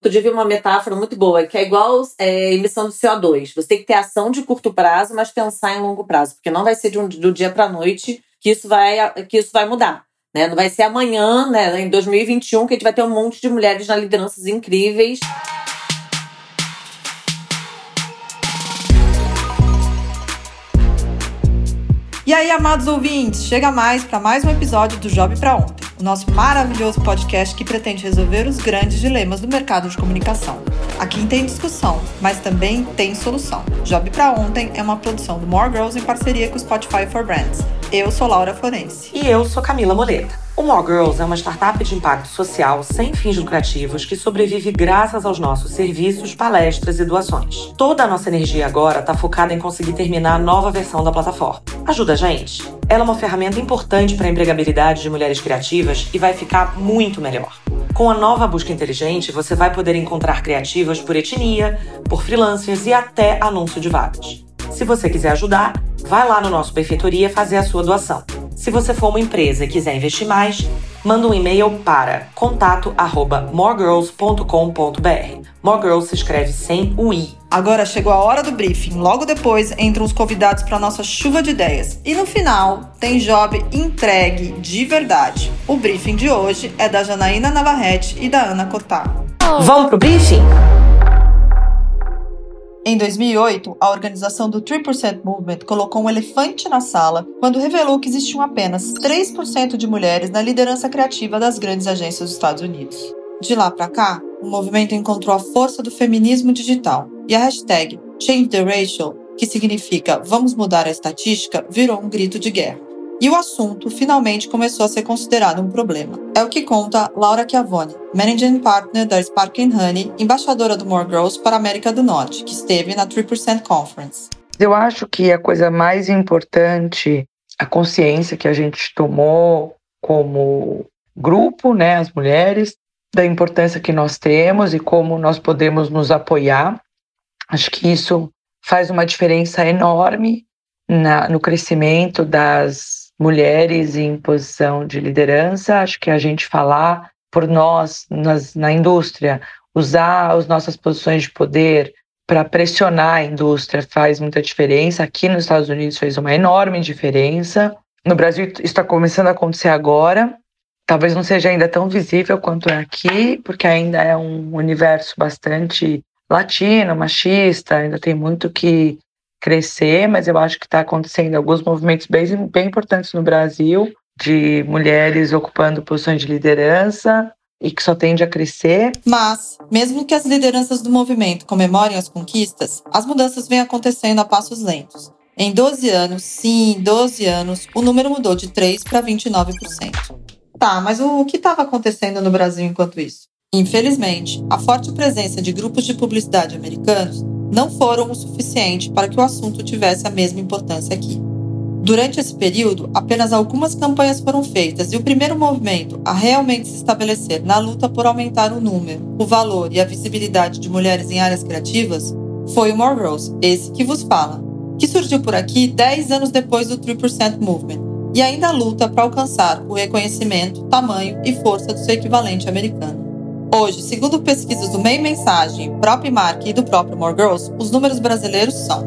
Outro dia vi uma metáfora muito boa, que é igual é, emissão de CO2. Você tem que ter ação de curto prazo, mas pensar em longo prazo, porque não vai ser de um, do dia para a noite que isso vai, que isso vai mudar. Né? Não vai ser amanhã, né, em 2021, que a gente vai ter um monte de mulheres na lideranças incríveis. E aí, amados ouvintes, chega mais para mais um episódio do Job para Ontem, o nosso maravilhoso podcast que pretende resolver os grandes dilemas do mercado de comunicação. Aqui tem discussão, mas também tem solução. Job para Ontem é uma produção do More Girls em parceria com o Spotify for Brands. Eu sou Laura Florenci. E eu sou Camila Moleta. O More Girls é uma startup de impacto social sem fins lucrativos que sobrevive graças aos nossos serviços, palestras e doações. Toda a nossa energia agora está focada em conseguir terminar a nova versão da plataforma. Ajuda a gente! Ela é uma ferramenta importante para a empregabilidade de mulheres criativas e vai ficar muito melhor. Com a nova busca inteligente, você vai poder encontrar criativas por etnia, por freelancers e até anúncio de vagas. Se você quiser ajudar, vai lá no nosso Benfeitoria fazer a sua doação. Se você for uma empresa e quiser investir mais, manda um e-mail para contato@moregirls.com.br. Moregirls se escreve sem o i. Agora chegou a hora do briefing. Logo depois entram os convidados para nossa chuva de ideias. E no final tem job entregue de verdade. O briefing de hoje é da Janaína Navarrete e da Ana Cortar. Vamos pro briefing? Em 2008, a organização do 3% Movement colocou um elefante na sala quando revelou que existiam apenas 3% de mulheres na liderança criativa das grandes agências dos Estados Unidos. De lá para cá, o movimento encontrou a força do feminismo digital e a hashtag Change the Ratio, que significa Vamos mudar a estatística, virou um grito de guerra. E o assunto finalmente começou a ser considerado um problema. É o que conta Laura Chiavone, Managing Partner da Spark Honey, embaixadora do More Girls para a América do Norte, que esteve na 3% Conference. Eu acho que a coisa mais importante, a consciência que a gente tomou como grupo, né, as mulheres, da importância que nós temos e como nós podemos nos apoiar. Acho que isso faz uma diferença enorme na, no crescimento das mulheres em posição de liderança. Acho que a gente falar por nós nas, na indústria, usar as nossas posições de poder para pressionar a indústria faz muita diferença. Aqui nos Estados Unidos fez uma enorme diferença. No Brasil, isso está começando a acontecer agora. Talvez não seja ainda tão visível quanto é aqui, porque ainda é um universo bastante latino, machista, ainda tem muito que crescer, mas eu acho que está acontecendo alguns movimentos bem, bem importantes no Brasil, de mulheres ocupando posições de liderança e que só tende a crescer. Mas, mesmo que as lideranças do movimento comemorem as conquistas, as mudanças vêm acontecendo a passos lentos. Em 12 anos, sim, 12 anos, o número mudou de 3 para 29%. Tá, mas o que estava acontecendo no Brasil enquanto isso? Infelizmente, a forte presença de grupos de publicidade americanos não foram o suficiente para que o assunto tivesse a mesma importância aqui. Durante esse período, apenas algumas campanhas foram feitas e o primeiro movimento a realmente se estabelecer na luta por aumentar o número, o valor e a visibilidade de mulheres em áreas criativas foi o More Girls, esse que vos fala, que surgiu por aqui 10 anos depois do 3% Movement e ainda luta para alcançar o reconhecimento, tamanho e força do seu equivalente americano. Hoje, segundo pesquisas do Meio Mensagem, próprio Mark e do próprio More Girls, os números brasileiros são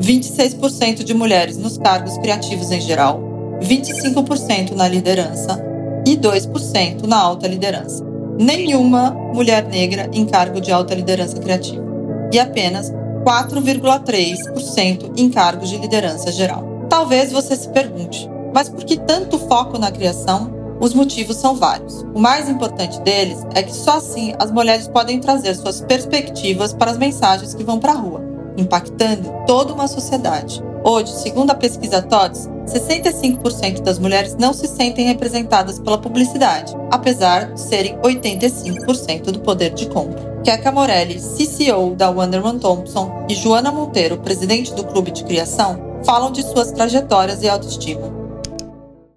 26% de mulheres nos cargos criativos em geral, 25% na liderança e 2% na alta liderança. Nenhuma mulher negra em cargo de alta liderança criativa e apenas 4,3% em cargos de liderança geral. Talvez você se pergunte, mas por que tanto foco na criação os motivos são vários. O mais importante deles é que só assim as mulheres podem trazer suas perspectivas para as mensagens que vão para a rua, impactando toda uma sociedade. Hoje, segundo a pesquisa TODS, 65% das mulheres não se sentem representadas pela publicidade, apesar de serem 85% do poder de compra. Keka Morelli, CCO da Wonderman Thompson, e Joana Monteiro, presidente do Clube de Criação, falam de suas trajetórias e autoestima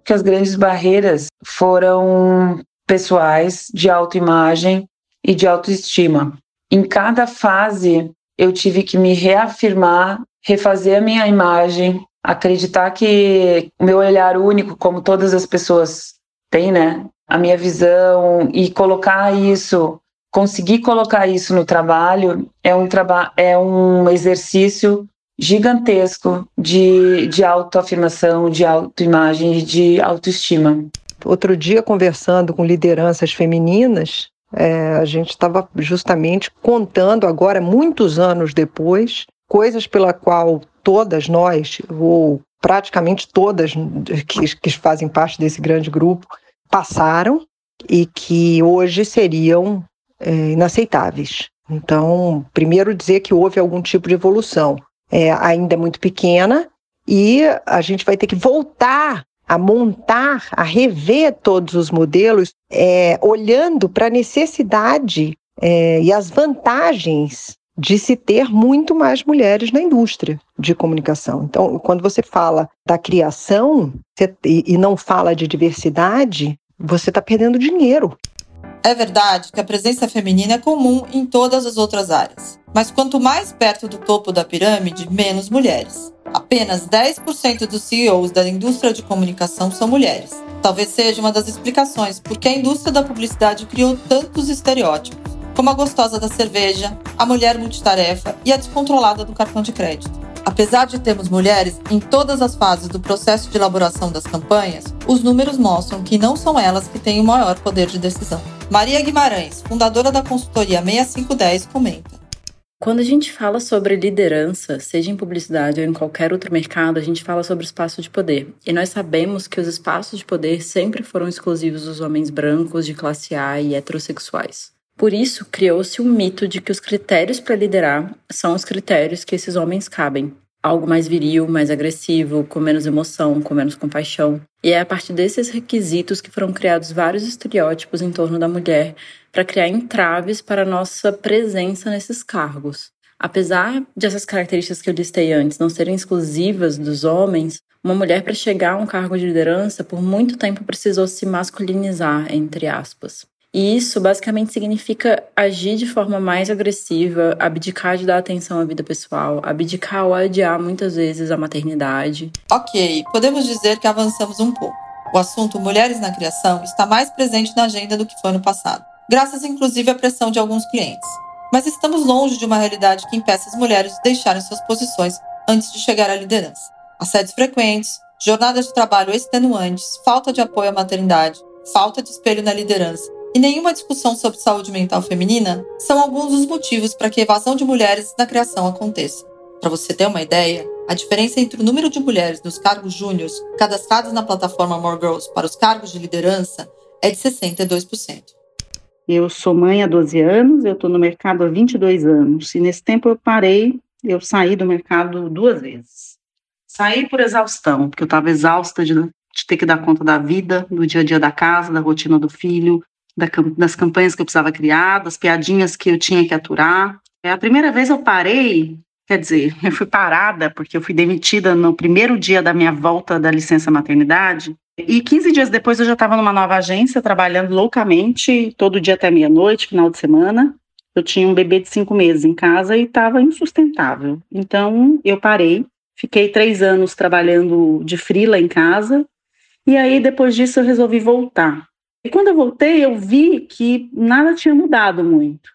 que as grandes barreiras foram pessoais, de autoimagem e de autoestima. Em cada fase, eu tive que me reafirmar, refazer a minha imagem, acreditar que o meu olhar único, como todas as pessoas têm, né? A minha visão e colocar isso conseguir colocar isso no trabalho é um, traba é um exercício gigantesco de, de autoafirmação, de autoimagem e de autoestima. Outro dia, conversando com lideranças femininas, é, a gente estava justamente contando agora, muitos anos depois, coisas pela qual todas nós, ou praticamente todas que, que fazem parte desse grande grupo, passaram e que hoje seriam é, inaceitáveis. Então, primeiro dizer que houve algum tipo de evolução. É, ainda é muito pequena e a gente vai ter que voltar a montar, a rever todos os modelos, é, olhando para a necessidade é, e as vantagens de se ter muito mais mulheres na indústria de comunicação. Então, quando você fala da criação e não fala de diversidade, você está perdendo dinheiro. É verdade que a presença feminina é comum em todas as outras áreas, mas quanto mais perto do topo da pirâmide, menos mulheres. Apenas 10% dos CEOs da indústria de comunicação são mulheres. Talvez seja uma das explicações por que a indústria da publicidade criou tantos estereótipos, como a gostosa da cerveja, a mulher multitarefa e a descontrolada do cartão de crédito. Apesar de termos mulheres em todas as fases do processo de elaboração das campanhas, os números mostram que não são elas que têm o maior poder de decisão. Maria Guimarães, fundadora da consultoria 6510, comenta. Quando a gente fala sobre liderança, seja em publicidade ou em qualquer outro mercado, a gente fala sobre espaço de poder. E nós sabemos que os espaços de poder sempre foram exclusivos dos homens brancos de classe A e heterossexuais. Por isso, criou-se um mito de que os critérios para liderar são os critérios que esses homens cabem algo mais viril, mais agressivo, com menos emoção, com menos compaixão. E é a partir desses requisitos que foram criados vários estereótipos em torno da mulher para criar entraves para a nossa presença nesses cargos. Apesar de essas características que eu listei antes não serem exclusivas dos homens, uma mulher para chegar a um cargo de liderança por muito tempo precisou se masculinizar, entre aspas. E isso basicamente significa agir de forma mais agressiva, abdicar de dar atenção à vida pessoal, abdicar ou adiar muitas vezes a maternidade. Ok, podemos dizer que avançamos um pouco. O assunto Mulheres na Criação está mais presente na agenda do que foi no passado, graças inclusive à pressão de alguns clientes. Mas estamos longe de uma realidade que impeça as mulheres de deixarem suas posições antes de chegar à liderança. Assédios frequentes, jornadas de trabalho extenuantes, falta de apoio à maternidade, falta de espelho na liderança e nenhuma discussão sobre saúde mental feminina são alguns dos motivos para que a evasão de mulheres na criação aconteça. Para você ter uma ideia, a diferença entre o número de mulheres nos cargos júniores cadastradas na plataforma More Girls para os cargos de liderança é de 62%. Eu sou mãe há 12 anos, eu estou no mercado há 22 anos, e nesse tempo eu parei, eu saí do mercado duas vezes. Saí por exaustão, porque eu estava exausta de, de ter que dar conta da vida, do dia a dia da casa, da rotina do filho, das campanhas que eu precisava criar, das piadinhas que eu tinha que aturar. É, a primeira vez eu parei, quer dizer, eu fui parada porque eu fui demitida no primeiro dia da minha volta da licença maternidade. E 15 dias depois eu já estava numa nova agência, trabalhando loucamente, todo dia até meia-noite, final de semana. Eu tinha um bebê de cinco meses em casa e estava insustentável. Então eu parei, fiquei três anos trabalhando de frila em casa. E aí depois disso eu resolvi voltar. E quando eu voltei, eu vi que nada tinha mudado muito.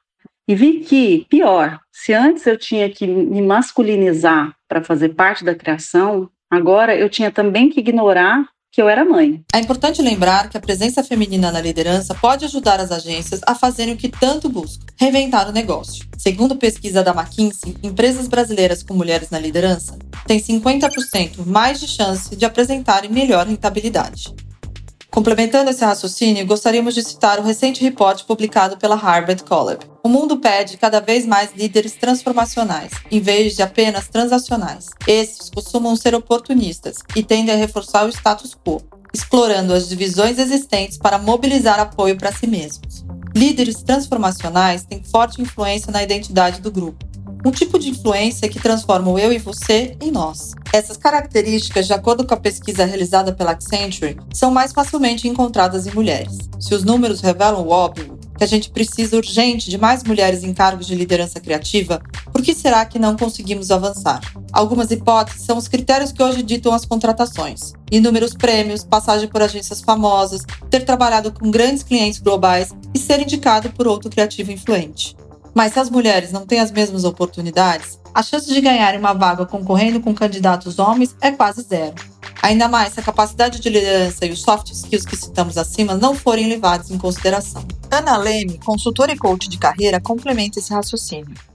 E vi que, pior, se antes eu tinha que me masculinizar para fazer parte da criação, agora eu tinha também que ignorar que eu era mãe. É importante lembrar que a presença feminina na liderança pode ajudar as agências a fazerem o que tanto buscam: reinventar o negócio. Segundo pesquisa da McKinsey, empresas brasileiras com mulheres na liderança têm 50% mais de chance de apresentarem melhor rentabilidade. Complementando esse raciocínio, gostaríamos de citar o recente reporte publicado pela Harvard College. O mundo pede cada vez mais líderes transformacionais, em vez de apenas transacionais. Esses costumam ser oportunistas e tendem a reforçar o status quo, explorando as divisões existentes para mobilizar apoio para si mesmos. Líderes transformacionais têm forte influência na identidade do grupo, um tipo de influência que transforma o eu e você em nós. Essas características, de acordo com a pesquisa realizada pela Accenture, são mais facilmente encontradas em mulheres. Se os números revelam o óbvio, que a gente precisa urgente de mais mulheres em cargos de liderança criativa, por que será que não conseguimos avançar? Algumas hipóteses são os critérios que hoje ditam as contratações: inúmeros prêmios, passagem por agências famosas, ter trabalhado com grandes clientes globais e ser indicado por outro criativo influente. Mas se as mulheres não têm as mesmas oportunidades, a chance de ganharem uma vaga concorrendo com candidatos homens é quase zero. Ainda mais se a capacidade de liderança e os soft skills que citamos acima não forem levados em consideração. Ana Leme, consultora e coach de carreira, complementa esse raciocínio.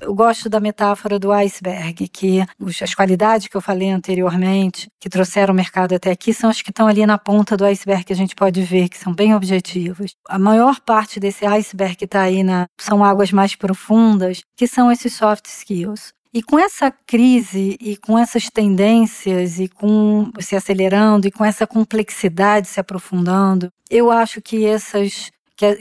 Eu gosto da metáfora do iceberg, que as qualidades que eu falei anteriormente, que trouxeram o mercado até aqui, são as que estão ali na ponta do iceberg que a gente pode ver, que são bem objetivas. A maior parte desse iceberg que está aí na, são águas mais profundas, que são esses soft skills. E com essa crise e com essas tendências e com se acelerando e com essa complexidade se aprofundando, eu acho que essas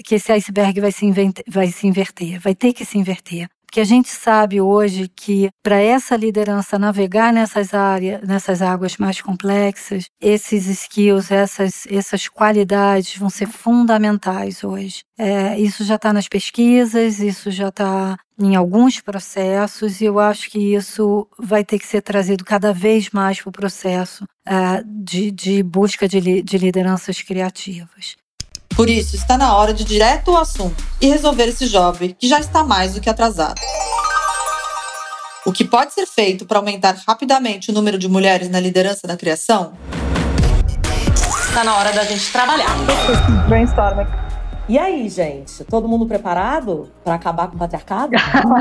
que, esse iceberg vai se, vai se inverter, vai ter que se inverter. Porque a gente sabe hoje que para essa liderança navegar nessas áreas, nessas águas mais complexas, esses skills, essas, essas qualidades vão ser fundamentais hoje. É, isso já está nas pesquisas, isso já está em alguns processos, e eu acho que isso vai ter que ser trazido cada vez mais para o processo é, de, de busca de, de lideranças criativas. Por isso, está na hora de ir direto ao assunto e resolver esse job que já está mais do que atrasado. O que pode ser feito para aumentar rapidamente o número de mulheres na liderança da criação? Está na hora da gente trabalhar. Brainstorming. E aí, gente? Todo mundo preparado para acabar com o patriarcado?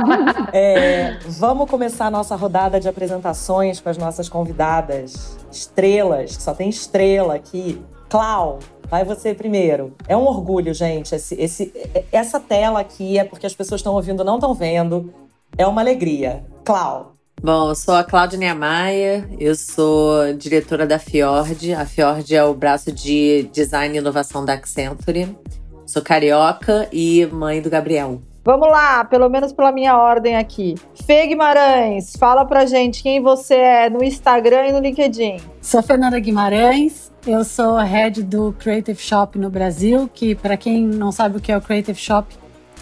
é, vamos começar a nossa rodada de apresentações com as nossas convidadas estrelas, que só tem estrela aqui. Clau, Vai você primeiro. É um orgulho, gente. Esse, esse, essa tela aqui é porque as pessoas estão ouvindo, não estão vendo. É uma alegria. Clau. Bom, eu sou a Cláudia Maia, eu sou diretora da Fiord. A Fiord é o braço de design e inovação da Accenture. Sou carioca e mãe do Gabriel. Vamos lá, pelo menos pela minha ordem aqui. Fê Guimarães, fala pra gente quem você é no Instagram e no LinkedIn. Sou Fernanda Guimarães, eu sou head do Creative Shop no Brasil, que para quem não sabe o que é o Creative Shop,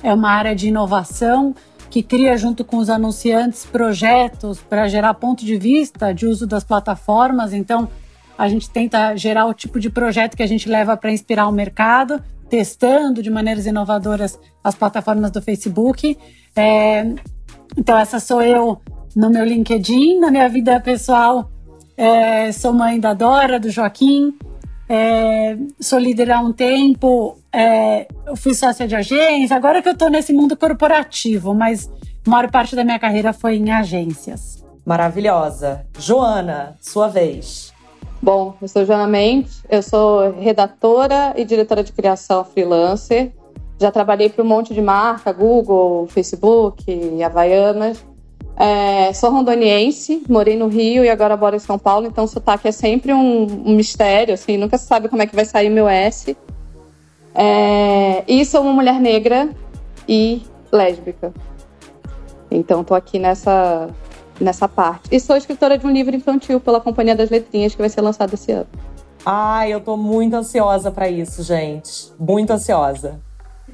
é uma área de inovação que cria junto com os anunciantes projetos para gerar ponto de vista de uso das plataformas. Então, a gente tenta gerar o tipo de projeto que a gente leva para inspirar o mercado, testando de maneiras inovadoras as plataformas do Facebook. É, então, essa sou eu no meu LinkedIn, na minha vida pessoal é, sou mãe da Dora, do Joaquim, é, sou líder há um tempo, é, eu fui sócia de agência, agora que eu estou nesse mundo corporativo, mas a maior parte da minha carreira foi em agências. Maravilhosa. Joana, sua vez. Bom, eu sou Joana Mendes, eu sou redatora e diretora de criação freelancer. Já trabalhei para um monte de marca, Google, Facebook, Havaianas. É, sou rondoniense, morei no Rio e agora moro em São Paulo, então o sotaque é sempre um, um mistério, assim, nunca se sabe como é que vai sair meu S. É, e sou uma mulher negra e lésbica. Então tô aqui nessa, nessa parte. E sou escritora de um livro infantil pela Companhia das Letrinhas que vai ser lançado esse ano. Ai, eu tô muito ansiosa para isso, gente. Muito ansiosa.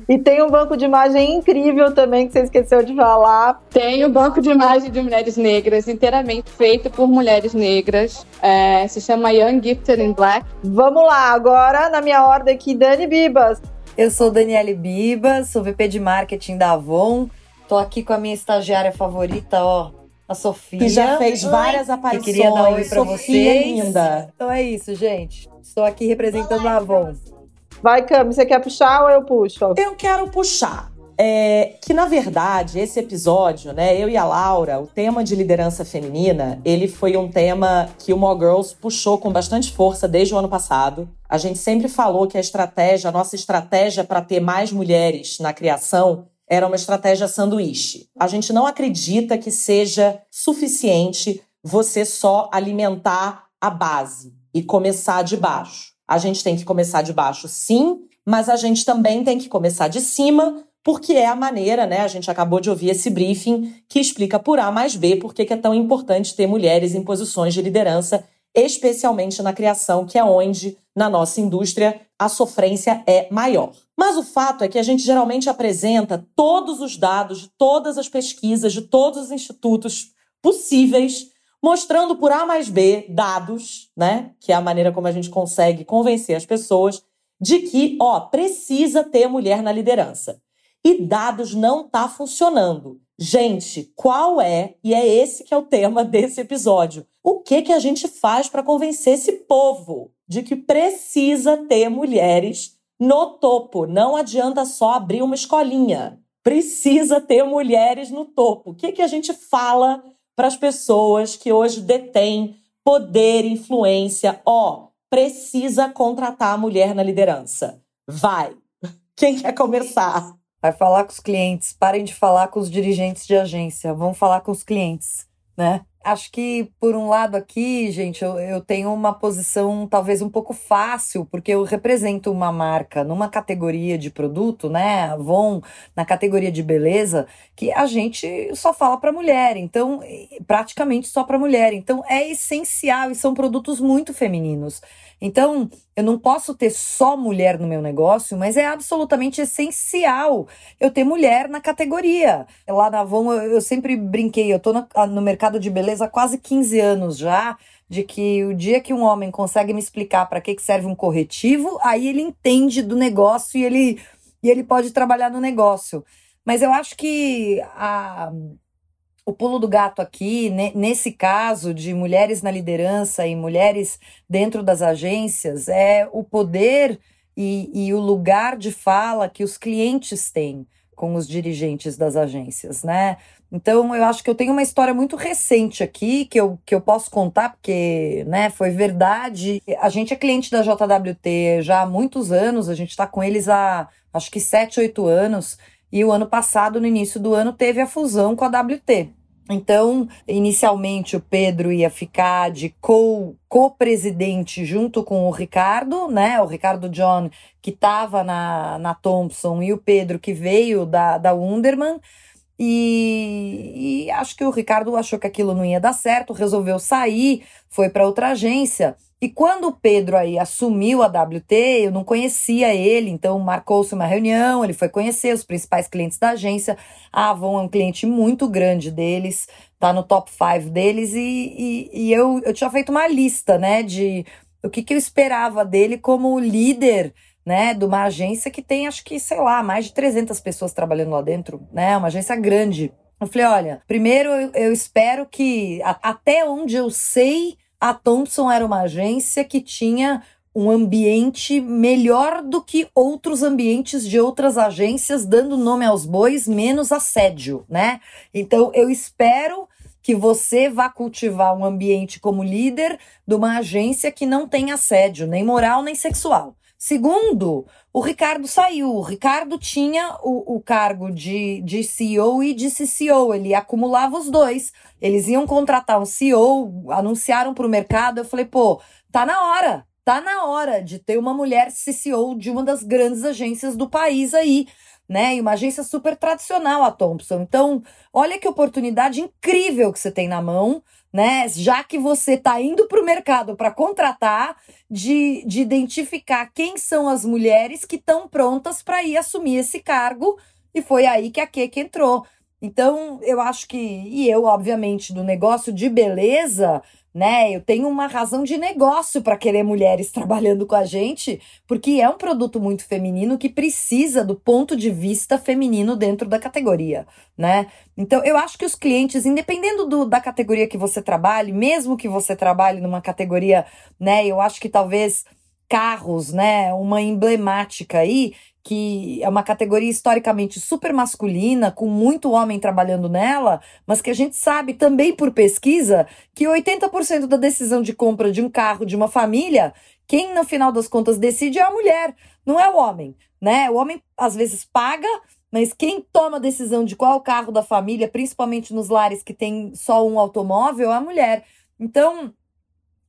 E tem um banco de imagem incrível também que você esqueceu de falar. Tem o um banco de imagem de mulheres negras, inteiramente feito por mulheres negras. É, se chama Young Gifted in Black. Vamos lá, agora na minha ordem aqui, Dani Bibas. Eu sou Daniele Bibas, sou VP de Marketing da Avon. Tô aqui com a minha estagiária favorita, ó, a Sofia. Que já fez várias Oi. aparições. Que queria dar um oi pra Sofia vocês. linda. Então é isso, gente. Estou aqui representando a Avon. Vai, Cami, você quer puxar ou eu puxo? Eu quero puxar. É, que na verdade esse episódio, né, eu e a Laura, o tema de liderança feminina, ele foi um tema que o More Girls puxou com bastante força desde o ano passado. A gente sempre falou que a estratégia, a nossa estratégia para ter mais mulheres na criação era uma estratégia sanduíche. A gente não acredita que seja suficiente você só alimentar a base e começar de baixo. A gente tem que começar de baixo, sim, mas a gente também tem que começar de cima, porque é a maneira, né? A gente acabou de ouvir esse briefing que explica por A mais B por que é tão importante ter mulheres em posições de liderança, especialmente na criação, que é onde, na nossa indústria, a sofrência é maior. Mas o fato é que a gente geralmente apresenta todos os dados de todas as pesquisas, de todos os institutos possíveis, mostrando por A mais B dados, né? Que é a maneira como a gente consegue convencer as pessoas de que, ó, precisa ter mulher na liderança. E dados não tá funcionando. Gente, qual é, e é esse que é o tema desse episódio, o que que a gente faz para convencer esse povo de que precisa ter mulheres no topo? Não adianta só abrir uma escolinha. Precisa ter mulheres no topo. O que que a gente fala para as pessoas que hoje detêm poder, influência? Ó, precisa contratar a mulher na liderança. Vai. Quem quer começar? Vai falar com os clientes, parem de falar com os dirigentes de agência, vão falar com os clientes, né? Acho que, por um lado aqui, gente, eu, eu tenho uma posição talvez um pouco fácil, porque eu represento uma marca numa categoria de produto, né? Avon, na categoria de beleza, que a gente só fala para mulher, então, praticamente só para mulher. Então, é essencial e são produtos muito femininos. Então, eu não posso ter só mulher no meu negócio, mas é absolutamente essencial eu ter mulher na categoria. Lá na Avon, eu, eu sempre brinquei, eu tô no, no mercado de beleza há quase 15 anos já, de que o dia que um homem consegue me explicar para que, que serve um corretivo, aí ele entende do negócio e ele, e ele pode trabalhar no negócio. Mas eu acho que a, o pulo do gato aqui, nesse caso de mulheres na liderança e mulheres dentro das agências, é o poder e, e, o lugar de fala que os clientes têm com os dirigentes das agências, né? Então, eu acho que eu tenho uma história muito recente aqui que eu, que eu posso contar, porque né, foi verdade. A gente é cliente da JWT já há muitos anos, a gente está com eles há acho que 7, 8 anos. E o ano passado, no início do ano, teve a fusão com a WT. Então, inicialmente o Pedro ia ficar de co-presidente junto com o Ricardo, né? O Ricardo John, que estava na, na Thompson, e o Pedro, que veio da, da Wunderman. E, e, acho que o Ricardo achou que aquilo não ia dar certo, resolveu sair, foi para outra agência. E quando o Pedro aí assumiu a WT, eu não conhecia ele, então marcou-se uma reunião, ele foi conhecer os principais clientes da agência. A Avon é um cliente muito grande deles, tá no top 5 deles, e, e, e, eu, eu tinha feito uma lista, né, de o que, que eu esperava dele como líder, né, de uma agência que tem, acho que, sei lá, mais de 300 pessoas trabalhando lá dentro, né, uma agência grande. Eu falei, olha, primeiro eu, eu espero que, a, até onde eu sei a Thompson era uma agência que tinha um ambiente melhor do que outros ambientes de outras agências, dando nome aos bois, menos assédio, né? Então eu espero que você vá cultivar um ambiente como líder de uma agência que não tem assédio, nem moral nem sexual. Segundo, o Ricardo saiu. O Ricardo tinha o, o cargo de, de CEO e de CCO, ele acumulava os dois. Eles iam contratar um CEO, anunciaram para o mercado. Eu falei, pô, tá na hora, tá na hora de ter uma mulher CCO de uma das grandes agências do país aí. Né? E uma agência super tradicional, a Thompson. Então, olha que oportunidade incrível que você tem na mão né? Já que você está indo para o mercado para contratar, de, de identificar quem são as mulheres que estão prontas para ir assumir esse cargo. E foi aí que a Keke entrou. Então, eu acho que, e eu, obviamente, do negócio de beleza, né? Eu tenho uma razão de negócio para querer mulheres trabalhando com a gente, porque é um produto muito feminino que precisa do ponto de vista feminino dentro da categoria, né? Então, eu acho que os clientes, independendo do, da categoria que você trabalhe, mesmo que você trabalhe numa categoria, né? Eu acho que talvez carros, né? Uma emblemática aí, que é uma categoria historicamente super masculina, com muito homem trabalhando nela, mas que a gente sabe também por pesquisa que 80% da decisão de compra de um carro de uma família, quem no final das contas decide é a mulher, não é o homem, né? O homem às vezes paga, mas quem toma a decisão de qual é carro da família, principalmente nos lares que tem só um automóvel, é a mulher. Então,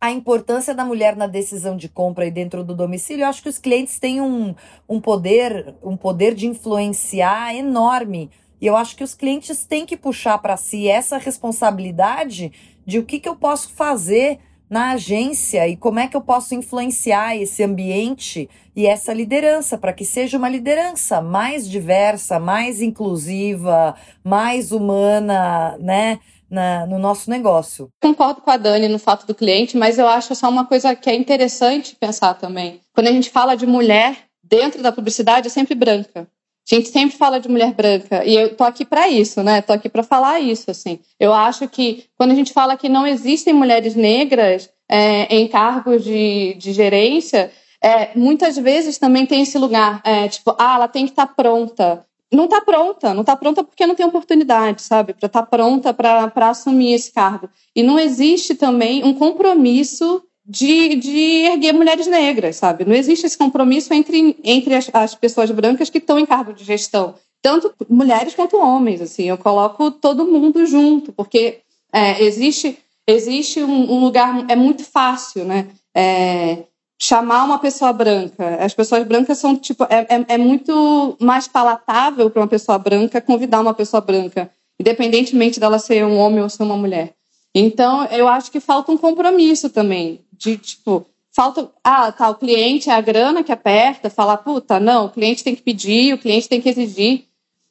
a importância da mulher na decisão de compra e dentro do domicílio, eu acho que os clientes têm um, um poder, um poder de influenciar enorme. E eu acho que os clientes têm que puxar para si essa responsabilidade de o que, que eu posso fazer na agência e como é que eu posso influenciar esse ambiente e essa liderança para que seja uma liderança mais diversa, mais inclusiva, mais humana, né? Na, no nosso negócio. Concordo com a Dani no fato do cliente, mas eu acho só uma coisa que é interessante pensar também. Quando a gente fala de mulher dentro da publicidade, é sempre branca. A gente sempre fala de mulher branca e eu tô aqui para isso, né? Tô aqui para falar isso, assim. Eu acho que quando a gente fala que não existem mulheres negras é, em cargos de, de gerência, é, muitas vezes também tem esse lugar, é, tipo, ah, ela tem que estar tá pronta. Não está pronta, não está pronta porque não tem oportunidade, sabe? Para estar tá pronta para assumir esse cargo. E não existe também um compromisso de, de erguer mulheres negras, sabe? Não existe esse compromisso entre, entre as, as pessoas brancas que estão em cargo de gestão, tanto mulheres quanto homens. Assim, eu coloco todo mundo junto, porque é, existe existe um, um, lugar é muito fácil, né? É, chamar uma pessoa branca. As pessoas brancas são tipo é, é, é muito mais palatável para uma pessoa branca convidar uma pessoa branca, independentemente dela ser um homem ou ser uma mulher. Então, eu acho que falta um compromisso também de tipo falta ah tá o cliente é a grana que aperta, falar puta não, o cliente tem que pedir, o cliente tem que exigir,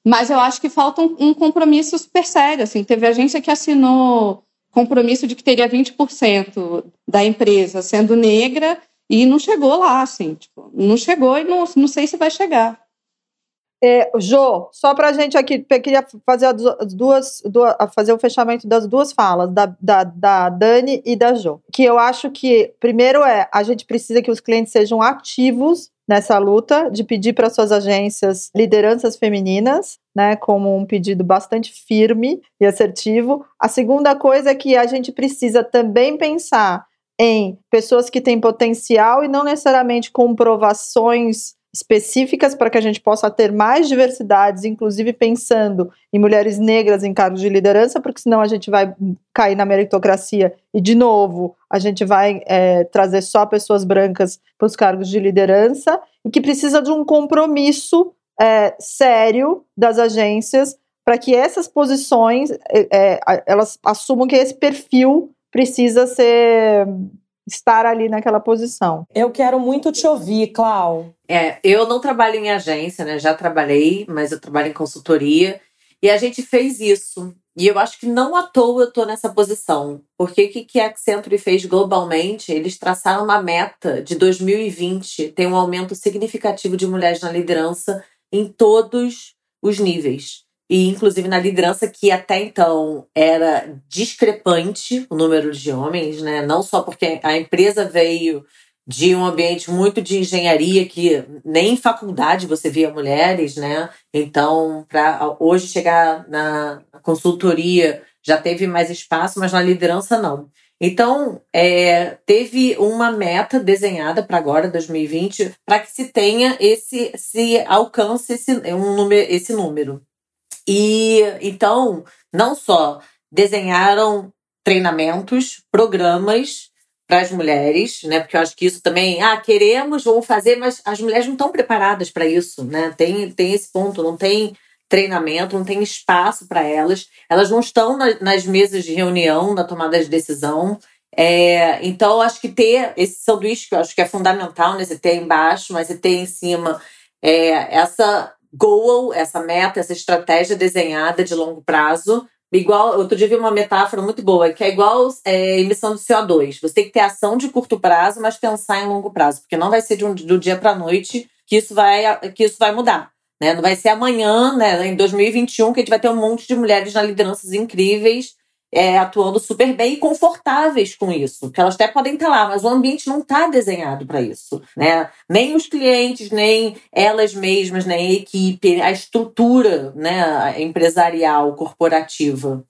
mas eu acho que falta um, um compromisso super sério. Assim, teve agência que assinou compromisso de que teria 20% da empresa sendo negra e não chegou lá, assim, tipo, não chegou e não, não sei se vai chegar. É, Jô, só para a gente aqui, eu queria fazer as duas, duas, fazer o fechamento das duas falas, da, da, da Dani e da Jô. Que eu acho que, primeiro é, a gente precisa que os clientes sejam ativos nessa luta de pedir para suas agências lideranças femininas, né, como um pedido bastante firme e assertivo. A segunda coisa é que a gente precisa também pensar em pessoas que têm potencial e não necessariamente comprovações específicas para que a gente possa ter mais diversidades, inclusive pensando em mulheres negras em cargos de liderança, porque senão a gente vai cair na meritocracia e, de novo, a gente vai é, trazer só pessoas brancas para os cargos de liderança e que precisa de um compromisso é, sério das agências para que essas posições é, é elas assumam que esse perfil precisa ser estar ali naquela posição. Eu quero muito te ouvir, Clau. É, eu não trabalho em agência, né? Já trabalhei, mas eu trabalho em consultoria. E a gente fez isso. E eu acho que não à toa eu estou nessa posição. Porque o que, que a Accenture fez globalmente? Eles traçaram uma meta de 2020 tem um aumento significativo de mulheres na liderança em todos os níveis e inclusive na liderança que até então era discrepante o número de homens, né? Não só porque a empresa veio de um ambiente muito de engenharia que nem em faculdade você via mulheres, né? Então, para hoje chegar na consultoria já teve mais espaço, mas na liderança não. Então, é, teve uma meta desenhada para agora, 2020, para que se tenha esse, se alcance esse, um esse número. E então, não só desenharam treinamentos, programas para as mulheres, né? Porque eu acho que isso também, ah, queremos, vamos fazer, mas as mulheres não estão preparadas para isso, né? Tem, tem esse ponto, não tem treinamento, não tem espaço para elas, elas não estão na, nas mesas de reunião, na tomada de decisão. É, então, acho que ter esse sanduíche, que eu acho que é fundamental, né? Você ter embaixo, mas você ter em cima é, essa goal, essa meta, essa estratégia desenhada de longo prazo. Igual, outro dia vi uma metáfora muito boa, que é igual é, emissão de CO2. Você tem que ter ação de curto prazo, mas pensar em longo prazo, porque não vai ser de um, do dia para a noite que isso vai, que isso vai mudar. Né? Não vai ser amanhã, né, em 2021, que a gente vai ter um monte de mulheres na lideranças incríveis é, atuando super bem e confortáveis com isso. Que elas até podem estar lá, mas o ambiente não está desenhado para isso. Né? Nem os clientes, nem elas mesmas, nem a equipe, a estrutura né, empresarial, corporativa.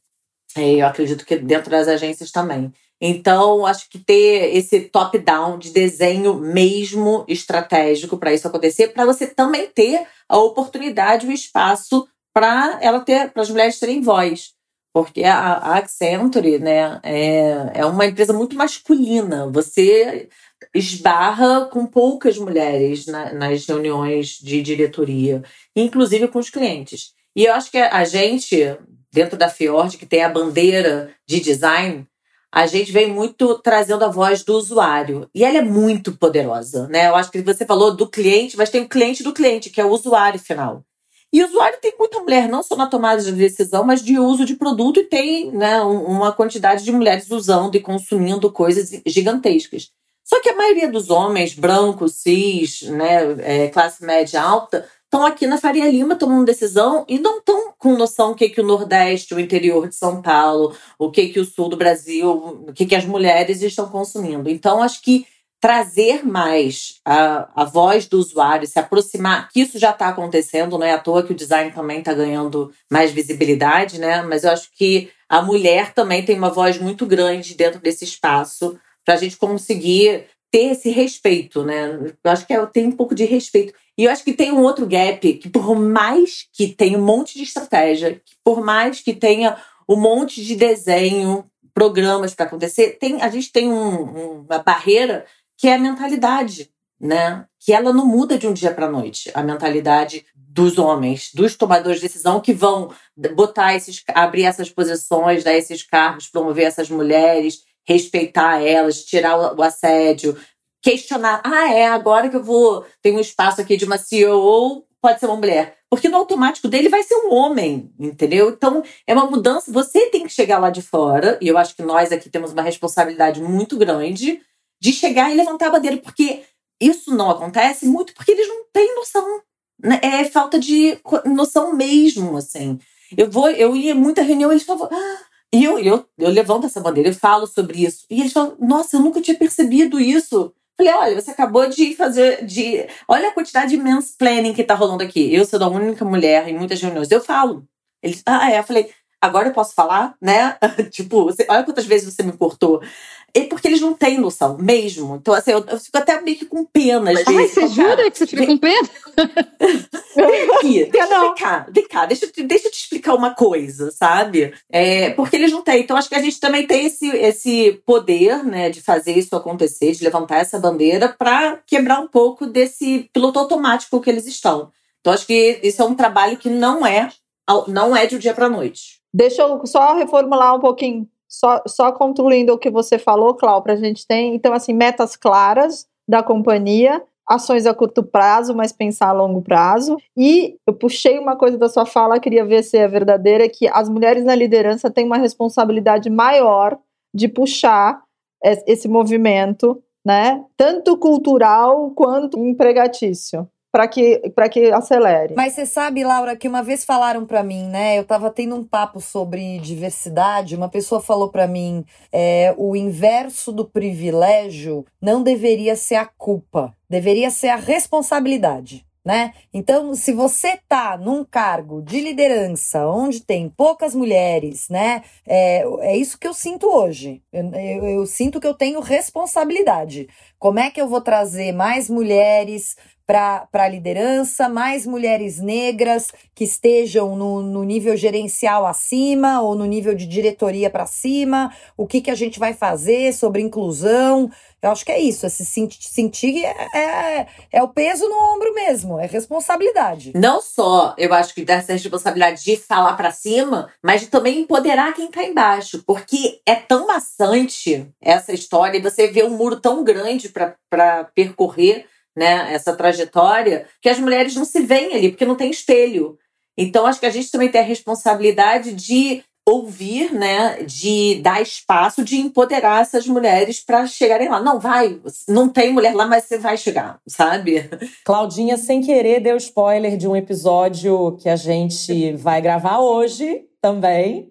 É, eu acredito que dentro das agências também. Então, acho que ter esse top-down de desenho mesmo estratégico para isso acontecer, para você também ter a oportunidade, o espaço para ela ter, para as mulheres terem voz. Porque a, Accenture né, é, é uma empresa muito masculina. Você esbarra com poucas mulheres na, nas reuniões de diretoria, inclusive com os clientes. E eu acho que a gente, dentro da Fiord, que tem a bandeira de design, a gente vem muito trazendo a voz do usuário. E ela é muito poderosa, né? Eu acho que você falou do cliente, mas tem o cliente do cliente, que é o usuário final. E o usuário tem muita mulher, não só na tomada de decisão, mas de uso de produto, e tem né, uma quantidade de mulheres usando e consumindo coisas gigantescas. Só que a maioria dos homens, brancos, cis, né, é, classe média alta, estão aqui na Faria Lima tomando decisão e não estão com noção o que, que o Nordeste, o interior de São Paulo, o que, que o sul do Brasil, o que, que as mulheres estão consumindo. Então, acho que trazer mais a, a voz do usuário, se aproximar, que isso já está acontecendo, não é à toa que o design também está ganhando mais visibilidade, né? Mas eu acho que a mulher também tem uma voz muito grande dentro desse espaço para a gente conseguir ter esse respeito, né? Eu acho que é, tem um pouco de respeito. E eu acho que tem um outro gap que, por mais que tenha um monte de estratégia, que por mais que tenha um monte de desenho, programas para acontecer, tem, a gente tem um, uma barreira que é a mentalidade, né? Que ela não muda de um dia para noite. A mentalidade dos homens, dos tomadores de decisão que vão botar esses, abrir essas posições, dar esses cargos, promover essas mulheres respeitar elas, tirar o assédio, questionar. Ah, é, agora que eu vou ter um espaço aqui de uma CEO, pode ser uma mulher. Porque no automático dele vai ser um homem, entendeu? Então, é uma mudança. Você tem que chegar lá de fora, e eu acho que nós aqui temos uma responsabilidade muito grande de chegar e levantar a bandeira, porque isso não acontece muito porque eles não têm noção. Né? É falta de noção mesmo, assim. Eu vou, eu ia muita reunião, eles falavam, ah, e eu, eu, eu levanto essa bandeira, eu falo sobre isso. E eles falam, nossa, eu nunca tinha percebido isso. Falei, olha, você acabou de fazer. de Olha a quantidade de mansplaining que tá rolando aqui. Eu sou a única mulher em muitas reuniões. Eu falo. Eles, ah, é. Eu falei, agora eu posso falar, né? tipo, você, olha quantas vezes você me cortou. É porque eles não têm noção mesmo. Então, assim, eu, eu fico até meio que com pena. Às Ai, você jura que você fica com pena? vem aqui, deixa, vem cá, vem cá, deixa, deixa eu te explicar uma coisa, sabe? É, porque eles não têm. Então, acho que a gente também tem esse, esse poder, né, de fazer isso acontecer, de levantar essa bandeira para quebrar um pouco desse piloto automático que eles estão. Então, acho que isso é um trabalho que não é, não é de um dia para noite. Deixa eu só reformular um pouquinho só, só concluindo o que você falou, Cláudio, a gente tem, então, assim, metas claras da companhia, ações a curto prazo, mas pensar a longo prazo. E eu puxei uma coisa da sua fala, queria ver se é verdadeira, que as mulheres na liderança têm uma responsabilidade maior de puxar esse movimento, né? Tanto cultural quanto empregatício para que, que acelere. Mas você sabe, Laura, que uma vez falaram para mim, né? Eu estava tendo um papo sobre diversidade. Uma pessoa falou para mim: é, o inverso do privilégio não deveria ser a culpa, deveria ser a responsabilidade. Né? Então, se você tá num cargo de liderança onde tem poucas mulheres, né? É, é isso que eu sinto hoje. Eu, eu, eu sinto que eu tenho responsabilidade. Como é que eu vou trazer mais mulheres para a liderança, mais mulheres negras que estejam no, no nível gerencial acima ou no nível de diretoria para cima, o que, que a gente vai fazer sobre inclusão. Eu acho que é isso, esse sentir é, é, é, o peso no ombro mesmo, é responsabilidade. Não só, eu acho que dessa responsabilidade de falar para cima, mas de também empoderar quem tá embaixo, porque é tão maçante essa história e você vê um muro tão grande para percorrer né, essa trajetória, que as mulheres não se veem ali, porque não tem espelho. Então, acho que a gente também tem a responsabilidade de ouvir, né, de dar espaço, de empoderar essas mulheres para chegarem lá. Não, vai, não tem mulher lá, mas você vai chegar, sabe? Claudinha, sem querer, deu spoiler de um episódio que a gente vai gravar hoje também,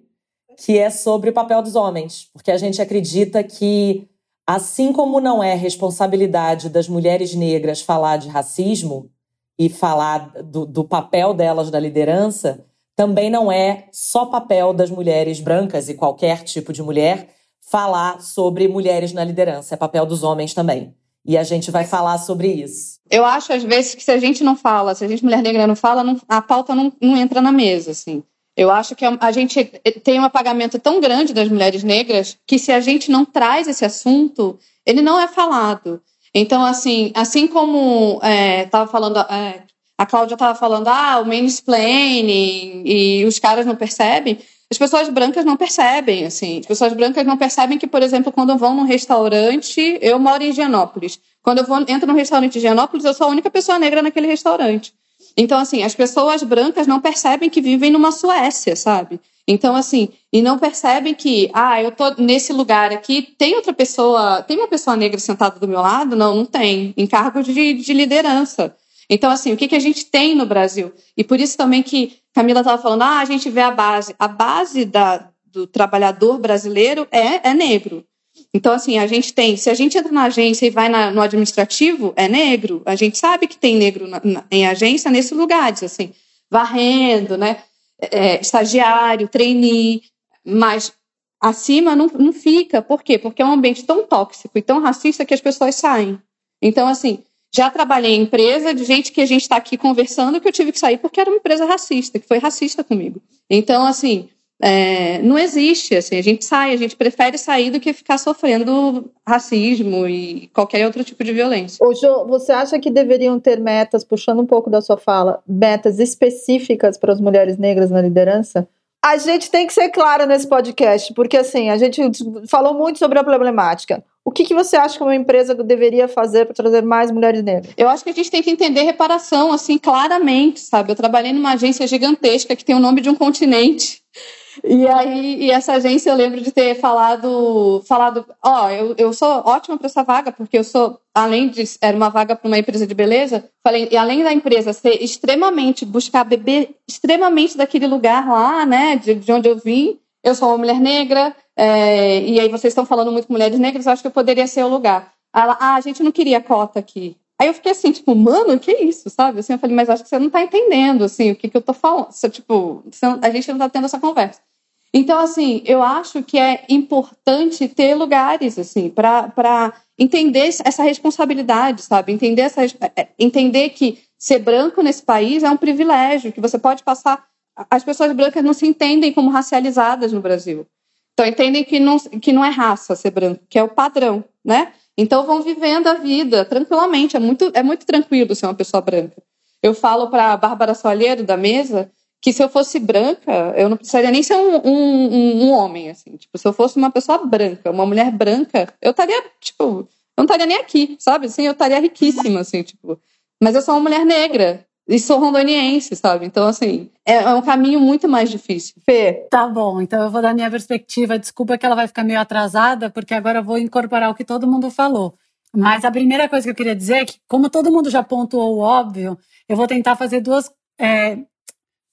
que é sobre o papel dos homens, porque a gente acredita que Assim como não é responsabilidade das mulheres negras falar de racismo e falar do, do papel delas na liderança, também não é só papel das mulheres brancas e qualquer tipo de mulher falar sobre mulheres na liderança, é papel dos homens também. E a gente vai falar sobre isso. Eu acho, às vezes, que se a gente não fala, se a gente, mulher negra, não fala, não, a pauta não, não entra na mesa, assim. Eu acho que a gente tem um apagamento tão grande das mulheres negras que se a gente não traz esse assunto, ele não é falado. Então, assim, assim como estava é, falando, é, a Cláudia estava falando, ah, o mansplaining e os caras não percebem. As pessoas brancas não percebem, assim. As pessoas brancas não percebem que, por exemplo, quando vão num restaurante, eu moro em Higienópolis. Quando eu vou, entro num restaurante de Higienópolis, eu sou a única pessoa negra naquele restaurante. Então, assim, as pessoas brancas não percebem que vivem numa Suécia, sabe? Então, assim, e não percebem que, ah, eu tô nesse lugar aqui, tem outra pessoa, tem uma pessoa negra sentada do meu lado? Não, não tem. Em cargo de, de liderança. Então, assim, o que, que a gente tem no Brasil? E por isso também que Camila estava falando, ah, a gente vê a base. A base da, do trabalhador brasileiro é, é negro. Então, assim, a gente tem, se a gente entra na agência e vai na, no administrativo, é negro. A gente sabe que tem negro na, na, em agência nesses lugares, assim, varrendo, né? É, estagiário, trainee, mas acima não, não fica. Por quê? Porque é um ambiente tão tóxico e tão racista que as pessoas saem. Então, assim, já trabalhei em empresa de gente que a gente está aqui conversando que eu tive que sair porque era uma empresa racista, que foi racista comigo. Então, assim, é, não existe, assim, a gente sai, a gente prefere sair do que ficar sofrendo racismo e qualquer outro tipo de violência. Ô, Jo, você acha que deveriam ter metas, puxando um pouco da sua fala, metas específicas para as mulheres negras na liderança? A gente tem que ser clara nesse podcast, porque assim, a gente falou muito sobre a problemática. O que, que você acha que uma empresa deveria fazer para trazer mais mulheres negras? Eu acho que a gente tem que entender reparação, assim, claramente, sabe? Eu trabalhei numa agência gigantesca que tem o nome de um continente. E aí, e essa agência eu lembro de ter falado, falado, ó, oh, eu, eu sou ótima para essa vaga, porque eu sou, além de, era uma vaga para uma empresa de beleza, falei, e além da empresa ser extremamente, buscar beber extremamente daquele lugar lá, né, de, de onde eu vim, eu sou uma mulher negra, é, e aí vocês estão falando muito com mulheres negras, eu acho que eu poderia ser o lugar. Ela, ah, a gente não queria cota aqui. Aí eu fiquei assim, tipo, mano, que isso, sabe? Assim, eu falei, mas acho que você não tá entendendo, assim, o que que eu tô falando. Você, tipo, você, a gente não tá tendo essa conversa. Então, assim, eu acho que é importante ter lugares, assim, para entender essa responsabilidade, sabe? Entender, essa, é, entender que ser branco nesse país é um privilégio, que você pode passar. As pessoas brancas não se entendem como racializadas no Brasil. Então, entendem que não, que não é raça ser branco, que é o padrão, né? Então, vão vivendo a vida tranquilamente. É muito, é muito tranquilo ser uma pessoa branca. Eu falo para a Bárbara Soalheiro, da mesa, que se eu fosse branca, eu não precisaria nem ser um, um, um, homem, assim. Tipo, se eu fosse uma pessoa branca, uma mulher branca, eu estaria, tipo, eu não estaria nem aqui, sabe? Assim, eu estaria riquíssima, assim, tipo. Mas eu sou uma mulher negra. E sou rondoniense, sabe? Então, assim, é, é um caminho muito mais difícil. Fê. Tá bom, então eu vou dar minha perspectiva. Desculpa que ela vai ficar meio atrasada, porque agora eu vou incorporar o que todo mundo falou. Mas a primeira coisa que eu queria dizer é que, como todo mundo já pontuou o óbvio, eu vou tentar fazer duas é,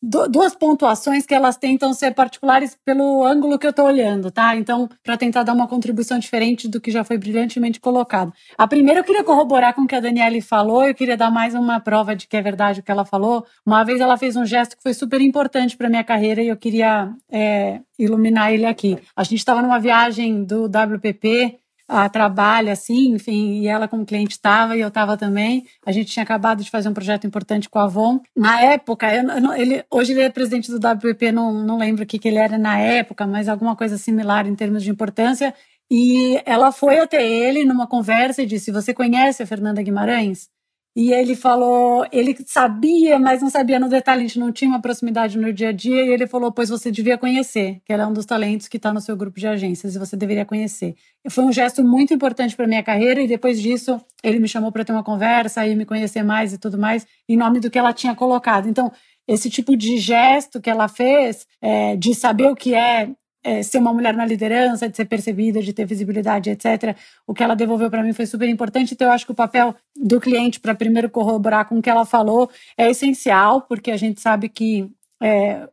duas pontuações que elas tentam ser particulares pelo ângulo que eu estou olhando, tá? Então, para tentar dar uma contribuição diferente do que já foi brilhantemente colocado. A primeira, eu queria corroborar com o que a Daniele falou, eu queria dar mais uma prova de que é verdade o que ela falou. Uma vez ela fez um gesto que foi super importante para minha carreira e eu queria é, iluminar ele aqui. A gente estava numa viagem do WPP a trabalho, assim, enfim, e ela como cliente estava e eu estava também. A gente tinha acabado de fazer um projeto importante com a Avon. Na época, eu, eu, ele, hoje ele é presidente do WPP, não, não lembro o que, que ele era na época, mas alguma coisa similar em termos de importância. E ela foi até ele numa conversa e disse: Você conhece a Fernanda Guimarães? E ele falou, ele sabia, mas não sabia no detalhe, a gente não tinha uma proximidade no dia a dia, e ele falou, pois você devia conhecer, que ela é um dos talentos que está no seu grupo de agências, e você deveria conhecer. E foi um gesto muito importante para minha carreira, e depois disso, ele me chamou para ter uma conversa, e me conhecer mais e tudo mais, em nome do que ela tinha colocado. Então, esse tipo de gesto que ela fez, é, de saber o que é é, ser uma mulher na liderança, de ser percebida, de ter visibilidade, etc. O que ela devolveu para mim foi super importante. Então, eu acho que o papel do cliente, para primeiro corroborar com o que ela falou, é essencial, porque a gente sabe que é,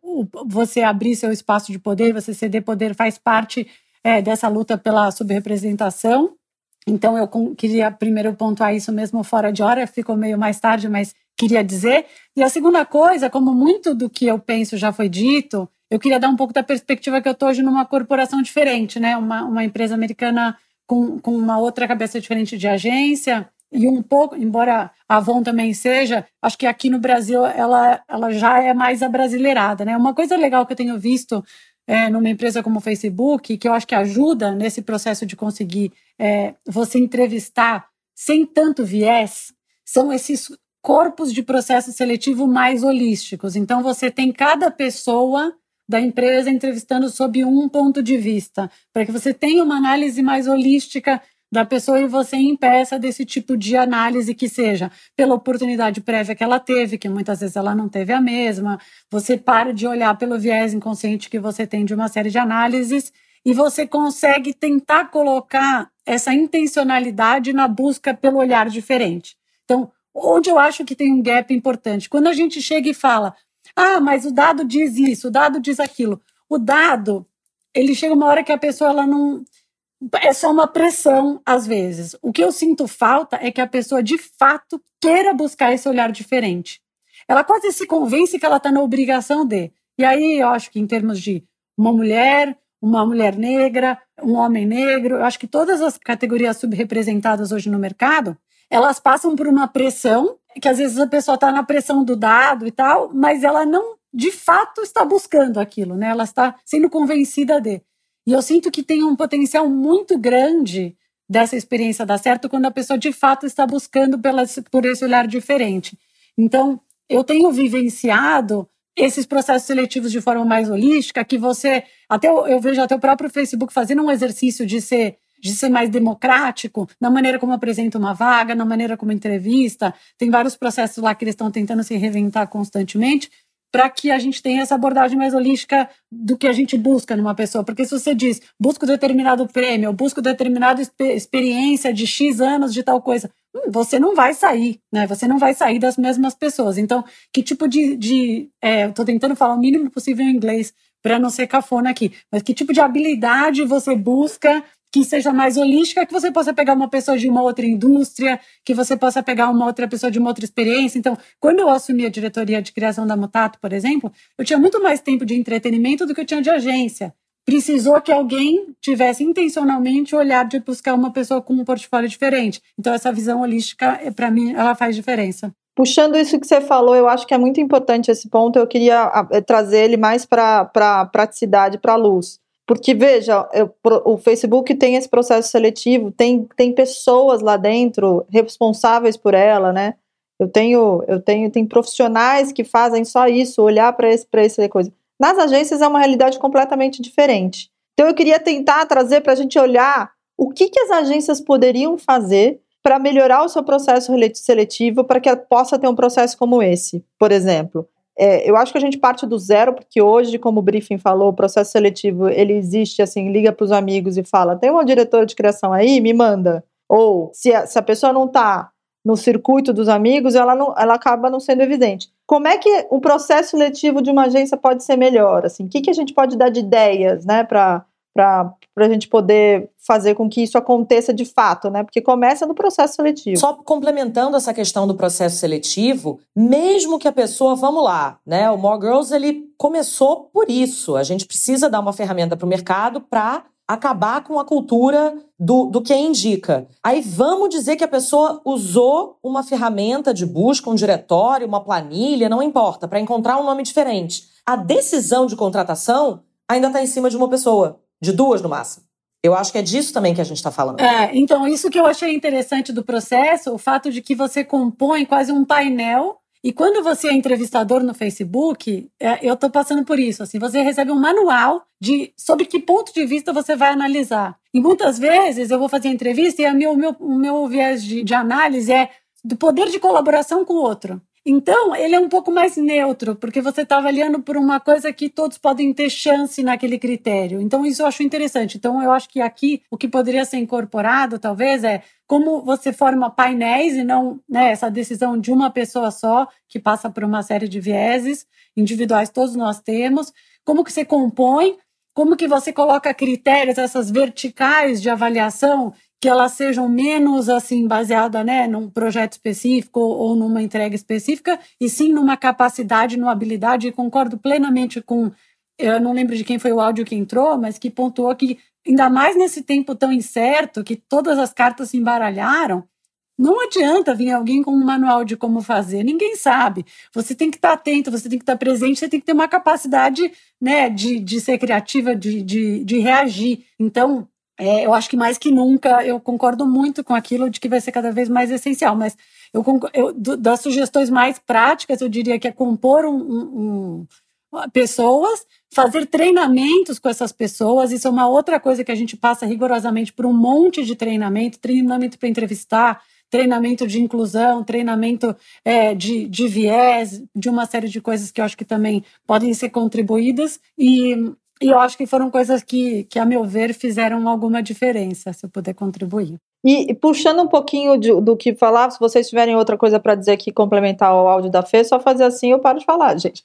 você abrir seu espaço de poder, você ceder poder, faz parte é, dessa luta pela subrepresentação. Então, eu queria primeiro pontuar isso mesmo fora de hora, ficou meio mais tarde, mas queria dizer. E a segunda coisa, como muito do que eu penso já foi dito, eu queria dar um pouco da perspectiva que eu estou hoje numa corporação diferente, né? Uma, uma empresa americana com, com uma outra cabeça diferente de agência e um pouco, embora a Avon também seja, acho que aqui no Brasil ela, ela já é mais abrasileirada, né? Uma coisa legal que eu tenho visto é, numa empresa como o Facebook, que eu acho que ajuda nesse processo de conseguir é, você entrevistar sem tanto viés, são esses corpos de processo seletivo mais holísticos. Então, você tem cada pessoa da empresa entrevistando sob um ponto de vista, para que você tenha uma análise mais holística da pessoa e você impeça desse tipo de análise que seja pela oportunidade prévia que ela teve, que muitas vezes ela não teve a mesma. Você para de olhar pelo viés inconsciente que você tem de uma série de análises e você consegue tentar colocar essa intencionalidade na busca pelo olhar diferente. Então, onde eu acho que tem um gap importante, quando a gente chega e fala, ah, mas o dado diz isso, o dado diz aquilo. O dado, ele chega uma hora que a pessoa ela não é só uma pressão às vezes. O que eu sinto falta é que a pessoa de fato queira buscar esse olhar diferente. Ela quase se convence que ela está na obrigação de. E aí eu acho que em termos de uma mulher, uma mulher negra, um homem negro, eu acho que todas as categorias subrepresentadas hoje no mercado, elas passam por uma pressão, que às vezes a pessoa está na pressão do dado e tal, mas ela não de fato está buscando aquilo, né? Ela está sendo convencida de. E eu sinto que tem um potencial muito grande dessa experiência dar certo quando a pessoa de fato está buscando pela, por esse olhar diferente. Então, eu tenho vivenciado esses processos seletivos de forma mais holística, que você, até eu, eu vejo até o próprio Facebook fazendo um exercício de ser de ser mais democrático na maneira como apresenta uma vaga, na maneira como entrevista. Tem vários processos lá que eles estão tentando se reinventar constantemente para que a gente tenha essa abordagem mais holística do que a gente busca numa pessoa. Porque se você diz, busco determinado prêmio, busco determinada experiência de X anos de tal coisa, hum, você não vai sair, né? Você não vai sair das mesmas pessoas. Então, que tipo de. de é, eu estou tentando falar o mínimo possível em inglês para não ser cafona aqui, mas que tipo de habilidade você busca que seja mais holística, que você possa pegar uma pessoa de uma outra indústria, que você possa pegar uma outra pessoa de uma outra experiência. Então, quando eu assumi a diretoria de criação da Mutato, por exemplo, eu tinha muito mais tempo de entretenimento do que eu tinha de agência. Precisou que alguém tivesse intencionalmente o olhar de buscar uma pessoa com um portfólio diferente. Então, essa visão holística, eh, para mim, ela faz diferença. Puxando isso que você falou, eu acho que é muito importante esse ponto. Eu queria eh, trazer ele mais para a praticidade, para a luz. Porque, veja, eu, o Facebook tem esse processo seletivo, tem, tem pessoas lá dentro responsáveis por ela, né? Eu tenho, eu tenho, tem profissionais que fazem só isso, olhar para esse, para essa coisa. Nas agências é uma realidade completamente diferente. Então eu queria tentar trazer para a gente olhar o que, que as agências poderiam fazer para melhorar o seu processo seletivo para que possa ter um processo como esse, por exemplo. É, eu acho que a gente parte do zero, porque hoje, como o briefing falou, o processo seletivo ele existe assim, liga para os amigos e fala: tem uma diretora de criação aí, me manda. Ou se a, se a pessoa não está no circuito dos amigos, ela, não, ela acaba não sendo evidente. Como é que o processo seletivo de uma agência pode ser melhor? Assim, o que, que a gente pode dar de ideias né, para para a gente poder fazer com que isso aconteça de fato, né? Porque começa no processo seletivo. Só complementando essa questão do processo seletivo, mesmo que a pessoa, vamos lá, né? O More Girls ele começou por isso. A gente precisa dar uma ferramenta para o mercado para acabar com a cultura do, do que indica. Aí vamos dizer que a pessoa usou uma ferramenta de busca, um diretório, uma planilha, não importa, para encontrar um nome diferente. A decisão de contratação ainda está em cima de uma pessoa de duas no máximo. Eu acho que é disso também que a gente está falando. É, então, isso que eu achei interessante do processo, o fato de que você compõe quase um painel. E quando você é entrevistador no Facebook, é, eu estou passando por isso. Assim, você recebe um manual de sobre que ponto de vista você vai analisar. E muitas vezes eu vou fazer entrevista e o meu, meu, meu viés de, de análise é do poder de colaboração com o outro. Então, ele é um pouco mais neutro, porque você está avaliando por uma coisa que todos podem ter chance naquele critério. Então, isso eu acho interessante. Então, eu acho que aqui o que poderia ser incorporado, talvez, é como você forma painéis e não né, essa decisão de uma pessoa só, que passa por uma série de vieses individuais, todos nós temos. Como que você compõe, como que você coloca critérios, essas verticais de avaliação que elas sejam menos assim baseada, né, num projeto específico ou numa entrega específica, e sim numa capacidade, numa habilidade. E concordo plenamente com, eu não lembro de quem foi o áudio que entrou, mas que pontuou que ainda mais nesse tempo tão incerto, que todas as cartas se embaralharam, não adianta vir alguém com um manual de como fazer, ninguém sabe. Você tem que estar atento, você tem que estar presente, você tem que ter uma capacidade né, de, de ser criativa, de, de, de reagir. Então, é, eu acho que mais que nunca eu concordo muito com aquilo de que vai ser cada vez mais essencial, mas eu, eu das sugestões mais práticas, eu diria que é compor um, um, um, pessoas, fazer treinamentos com essas pessoas, isso é uma outra coisa que a gente passa rigorosamente por um monte de treinamento, treinamento para entrevistar, treinamento de inclusão, treinamento é, de, de viés, de uma série de coisas que eu acho que também podem ser contribuídas. E, e eu acho que foram coisas que, que, a meu ver, fizeram alguma diferença, se eu puder contribuir. E puxando um pouquinho de, do que falava, se vocês tiverem outra coisa para dizer aqui, complementar o áudio da Fê, só fazer assim eu paro de falar, gente.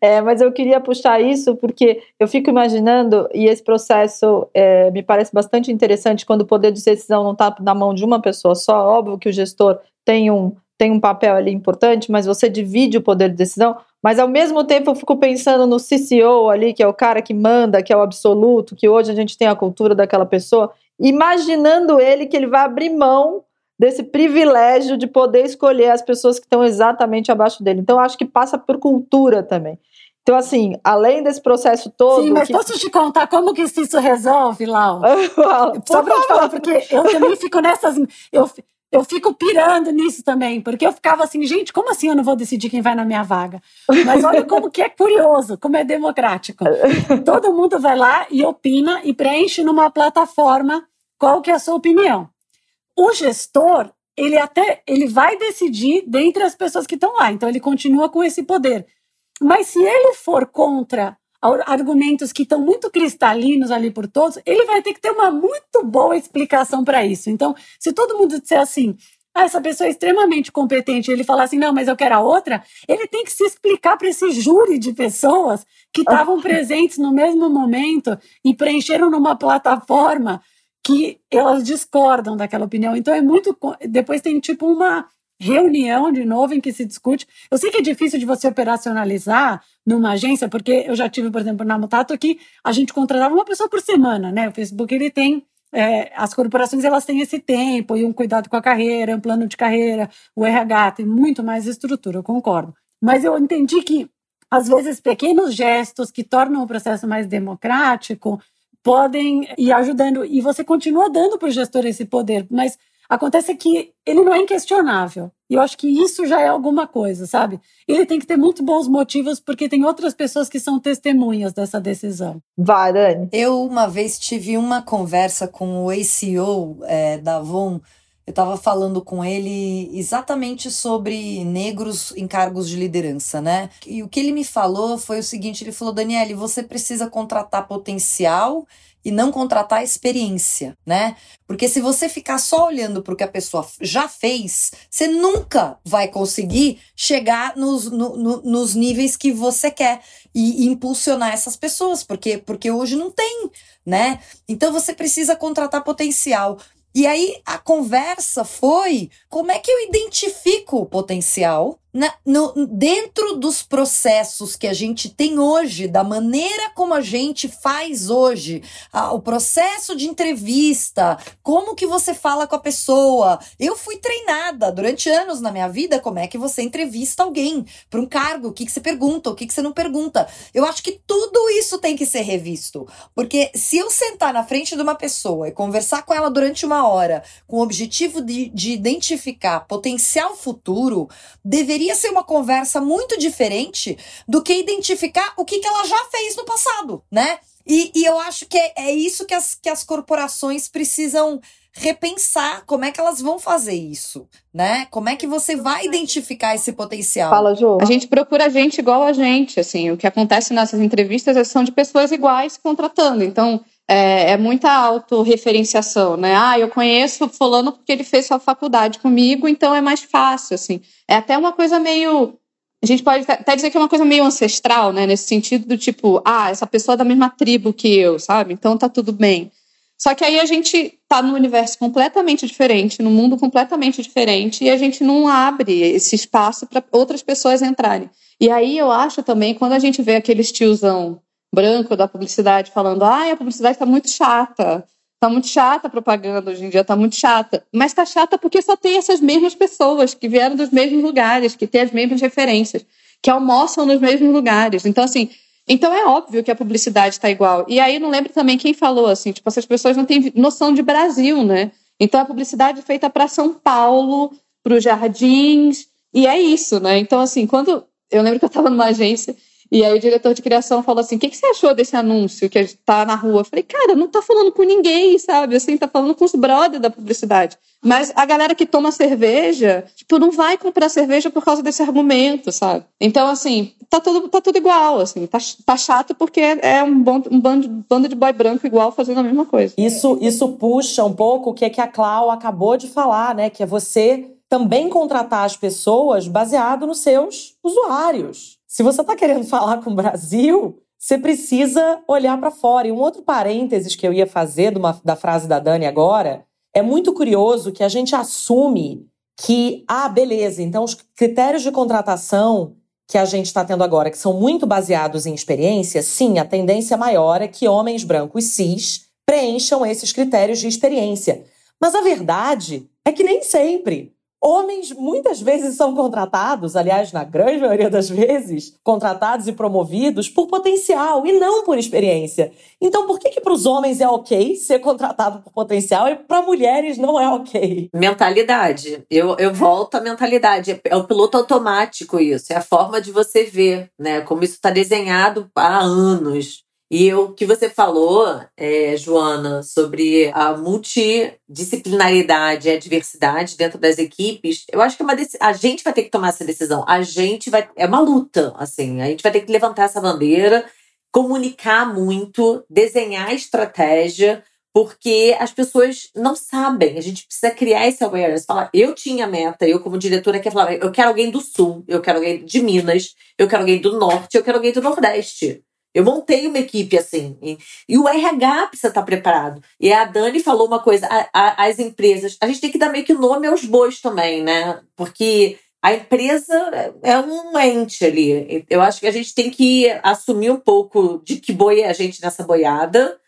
é, mas eu queria puxar isso porque eu fico imaginando, e esse processo é, me parece bastante interessante quando o poder de decisão não está na mão de uma pessoa só. Óbvio que o gestor tem um, tem um papel ali importante, mas você divide o poder de decisão. Mas ao mesmo tempo eu fico pensando no CCO ali, que é o cara que manda, que é o absoluto, que hoje a gente tem a cultura daquela pessoa imaginando ele que ele vai abrir mão desse privilégio de poder escolher as pessoas que estão exatamente abaixo dele. Então, acho que passa por cultura também. Então, assim, além desse processo todo. Sim, mas que... posso te contar como que isso resolve, Lau? Só pra te falar, porque eu também fico nessas. Eu, eu fico pirando nisso também, porque eu ficava assim, gente, como assim eu não vou decidir quem vai na minha vaga? Mas olha como que é curioso, como é democrático. Todo mundo vai lá e opina e preenche numa plataforma qual que é a sua opinião. O gestor, ele até ele vai decidir dentre as pessoas que estão lá, então ele continua com esse poder. Mas se ele for contra argumentos que estão muito cristalinos ali por todos, ele vai ter que ter uma muito boa explicação para isso. Então, se todo mundo disser assim, ah, essa pessoa é extremamente competente, ele falar assim, não, mas eu quero a outra, ele tem que se explicar para esse júri de pessoas que estavam presentes no mesmo momento e preencheram numa plataforma que elas discordam daquela opinião. Então é muito. Depois tem tipo uma reunião de novo em que se discute. Eu sei que é difícil de você operacionalizar numa agência, porque eu já tive, por exemplo, na Mutato que a gente contratava uma pessoa por semana, né? O Facebook ele tem é, as corporações elas têm esse tempo e um cuidado com a carreira, um plano de carreira, o RH tem muito mais estrutura, eu concordo. Mas eu entendi que às vezes pequenos gestos que tornam o processo mais democrático podem ir ajudando. E você continua dando para o gestor esse poder, mas acontece que ele não é inquestionável. E eu acho que isso já é alguma coisa, sabe? Ele tem que ter muito bons motivos, porque tem outras pessoas que são testemunhas dessa decisão. Vai, Dani. Eu, uma vez, tive uma conversa com o ACO é, da Avon. Eu estava falando com ele exatamente sobre negros em cargos de liderança, né? E o que ele me falou foi o seguinte: ele falou, Daniele, você precisa contratar potencial e não contratar experiência, né? Porque se você ficar só olhando para o que a pessoa já fez, você nunca vai conseguir chegar nos, no, no, nos níveis que você quer e, e impulsionar essas pessoas, porque, porque hoje não tem, né? Então você precisa contratar potencial. E aí a conversa foi como é que eu identifico o potencial na, no, dentro dos processos que a gente tem hoje, da maneira como a gente faz hoje, a, o processo de entrevista, como que você fala com a pessoa. Eu fui treinada durante anos na minha vida como é que você entrevista alguém para um cargo, o que, que você pergunta, o que, que você não pergunta. Eu acho que tudo isso tem que ser revisto, porque se eu sentar na frente de uma pessoa e conversar com ela durante uma hora com o objetivo de, de identificar potencial futuro, deveria deveria ser uma conversa muito diferente do que identificar o que, que ela já fez no passado, né? E, e eu acho que é, é isso que as, que as corporações precisam repensar como é que elas vão fazer isso, né? Como é que você vai identificar esse potencial? Fala, Ju. A gente procura gente igual a gente, assim, o que acontece nessas entrevistas é são de pessoas iguais contratando. Então, é, é, muita autorreferenciação, né? Ah, eu conheço fulano porque ele fez sua faculdade comigo, então é mais fácil, assim. É até uma coisa meio... A gente pode até dizer que é uma coisa meio ancestral, né? Nesse sentido do tipo, ah, essa pessoa é da mesma tribo que eu, sabe? Então tá tudo bem. Só que aí a gente tá num universo completamente diferente, num mundo completamente diferente, e a gente não abre esse espaço para outras pessoas entrarem. E aí eu acho também, quando a gente vê aquele tiozão branco da publicidade falando: ah, a publicidade está muito chata. Tá muito chata a propaganda hoje em dia, tá muito chata. Mas tá chata porque só tem essas mesmas pessoas que vieram dos mesmos lugares, que têm as mesmas referências, que almoçam nos mesmos lugares. Então, assim, Então é óbvio que a publicidade está igual. E aí não lembro também quem falou assim, tipo, essas pessoas não têm noção de Brasil, né? Então a publicidade é feita para São Paulo, para os jardins, e é isso, né? Então, assim, quando. Eu lembro que eu estava numa agência e aí o diretor de criação falou assim: o que, que você achou desse anúncio que está na rua? Eu falei, cara, não está falando com ninguém, sabe? Assim, tá falando com os brothers da publicidade. Mas a galera que toma cerveja, tipo, não vai comprar cerveja por causa desse argumento, sabe? Então, assim, tá tudo, tá tudo igual, assim. Tá, tá chato porque é um, bando, um bando, bando de boy branco igual fazendo a mesma coisa. Isso, isso puxa um pouco o que, é que a Clau acabou de falar, né? Que é você também contratar as pessoas baseado nos seus usuários. Se você está querendo falar com o Brasil, você precisa olhar para fora. E um outro parênteses que eu ia fazer uma, da frase da Dani agora é muito curioso que a gente assume que, ah, beleza, então os critérios de contratação que a gente está tendo agora, que são muito baseados em experiência, sim, a tendência maior é que homens brancos cis preencham esses critérios de experiência. Mas a verdade é que nem sempre. Homens muitas vezes são contratados, aliás, na grande maioria das vezes, contratados e promovidos por potencial e não por experiência. Então, por que que para os homens é ok ser contratado por potencial e para mulheres não é ok? Mentalidade. Eu, eu volto à mentalidade. É o piloto automático isso. É a forma de você ver, né? Como isso está desenhado há anos. E o que você falou, é, Joana, sobre a multidisciplinaridade e a diversidade dentro das equipes, eu acho que é uma a gente vai ter que tomar essa decisão. A gente vai. É uma luta, assim. A gente vai ter que levantar essa bandeira, comunicar muito, desenhar estratégia, porque as pessoas não sabem. A gente precisa criar esse awareness. Falar, eu tinha meta, eu como diretora quer falar, eu quero alguém do sul, eu quero alguém de Minas, eu quero alguém do norte, eu quero alguém do nordeste. Eu montei uma equipe assim. E, e, o RH precisa estar preparado. E a Dani falou uma coisa: a, a, as empresas. A gente tem que dar meio que nome aos bois também, né? Porque a empresa é um ente ali. Eu acho que a gente tem que assumir um pouco de que boi é a gente nessa boiada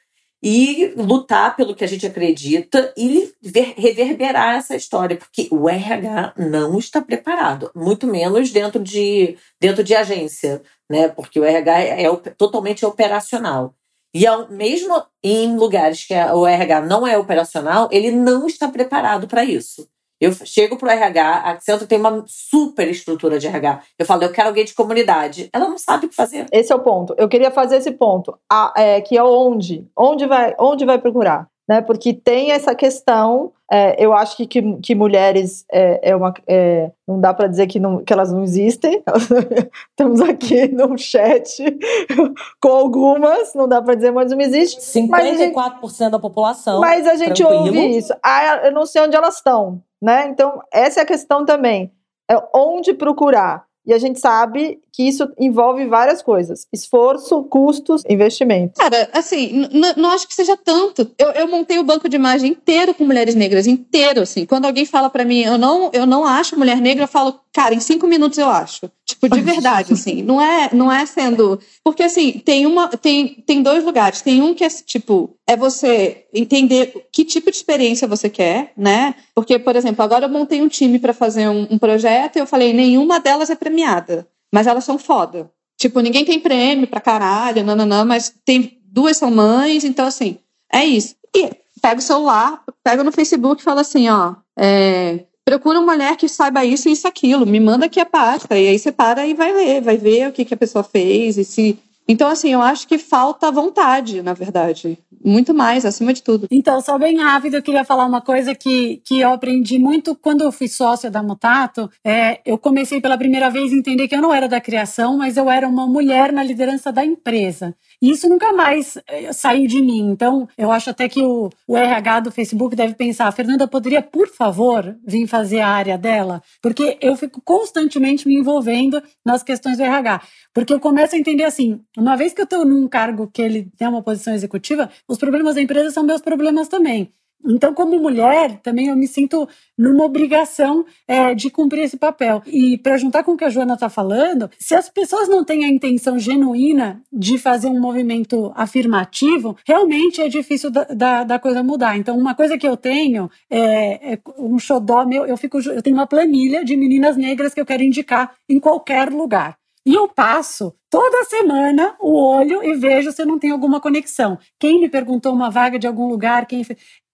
e lutar pelo que a gente acredita e ver, reverberar essa história, porque o RH não está preparado, muito menos dentro de, dentro de agência, né? Porque o RH é, é totalmente operacional. E ao, mesmo em lugares que o RH não é operacional, ele não está preparado para isso. Eu chego pro RH, a Accenture tem uma super estrutura de RH. Eu falo, eu quero alguém de comunidade. Ela não sabe o que fazer. Esse é o ponto. Eu queria fazer esse ponto, a, é, que é onde, onde vai, onde vai procurar, né? Porque tem essa questão. É, eu acho que, que, que mulheres é, é uma, é, não dá para dizer que, não, que elas não existem. Estamos aqui no chat com algumas, não dá para dizer, mas não existe. 54% gente, da população. Mas a gente tranquilo. ouve isso. Ah, eu não sei onde elas estão. Né? Então, essa é a questão também. É onde procurar. E a gente sabe que isso envolve várias coisas: esforço, custos, investimento. Cara, assim, não acho que seja tanto. Eu, eu, montei o banco de imagem inteiro com mulheres negras, inteiro, assim. Quando alguém fala para mim, eu não, eu não acho mulher negra, eu falo, cara, em cinco minutos eu acho. Tipo, de verdade, assim. Não é, não é sendo. Porque, assim, tem uma. Tem, tem dois lugares. Tem um que é, tipo, é você entender que tipo de experiência você quer, né? Porque, por exemplo, agora eu montei um time para fazer um, um projeto e eu falei, nenhuma delas é premiada mas elas são foda. Tipo, ninguém tem prêmio pra caralho, nananã, mas tem duas são mães, então assim, é isso. E pega o celular, pega no Facebook e fala assim, ó, é, procura uma mulher que saiba isso e isso aquilo, me manda aqui a pasta, e aí você para e vai ler, vai ver o que, que a pessoa fez e se então, assim, eu acho que falta vontade, na verdade. Muito mais, acima de tudo. Então, só bem rápido, eu queria falar uma coisa que, que eu aprendi muito quando eu fui sócia da Mutato. É, eu comecei pela primeira vez a entender que eu não era da criação, mas eu era uma mulher na liderança da empresa. E isso nunca mais é, saiu de mim. Então, eu acho até que o, o RH do Facebook deve pensar: Fernanda poderia, por favor, vir fazer a área dela? Porque eu fico constantemente me envolvendo nas questões do RH. Porque eu começo a entender assim, uma vez que eu estou num cargo que ele tem uma posição executiva, os problemas da empresa são meus problemas também. Então, como mulher, também eu me sinto numa obrigação é, de cumprir esse papel. E para juntar com o que a Joana está falando, se as pessoas não têm a intenção genuína de fazer um movimento afirmativo, realmente é difícil da, da, da coisa mudar. Então, uma coisa que eu tenho é, é um xodó meu, eu, fico, eu tenho uma planilha de meninas negras que eu quero indicar em qualquer lugar. E eu passo toda semana o olho e vejo se não tem alguma conexão. Quem me perguntou uma vaga de algum lugar, quem.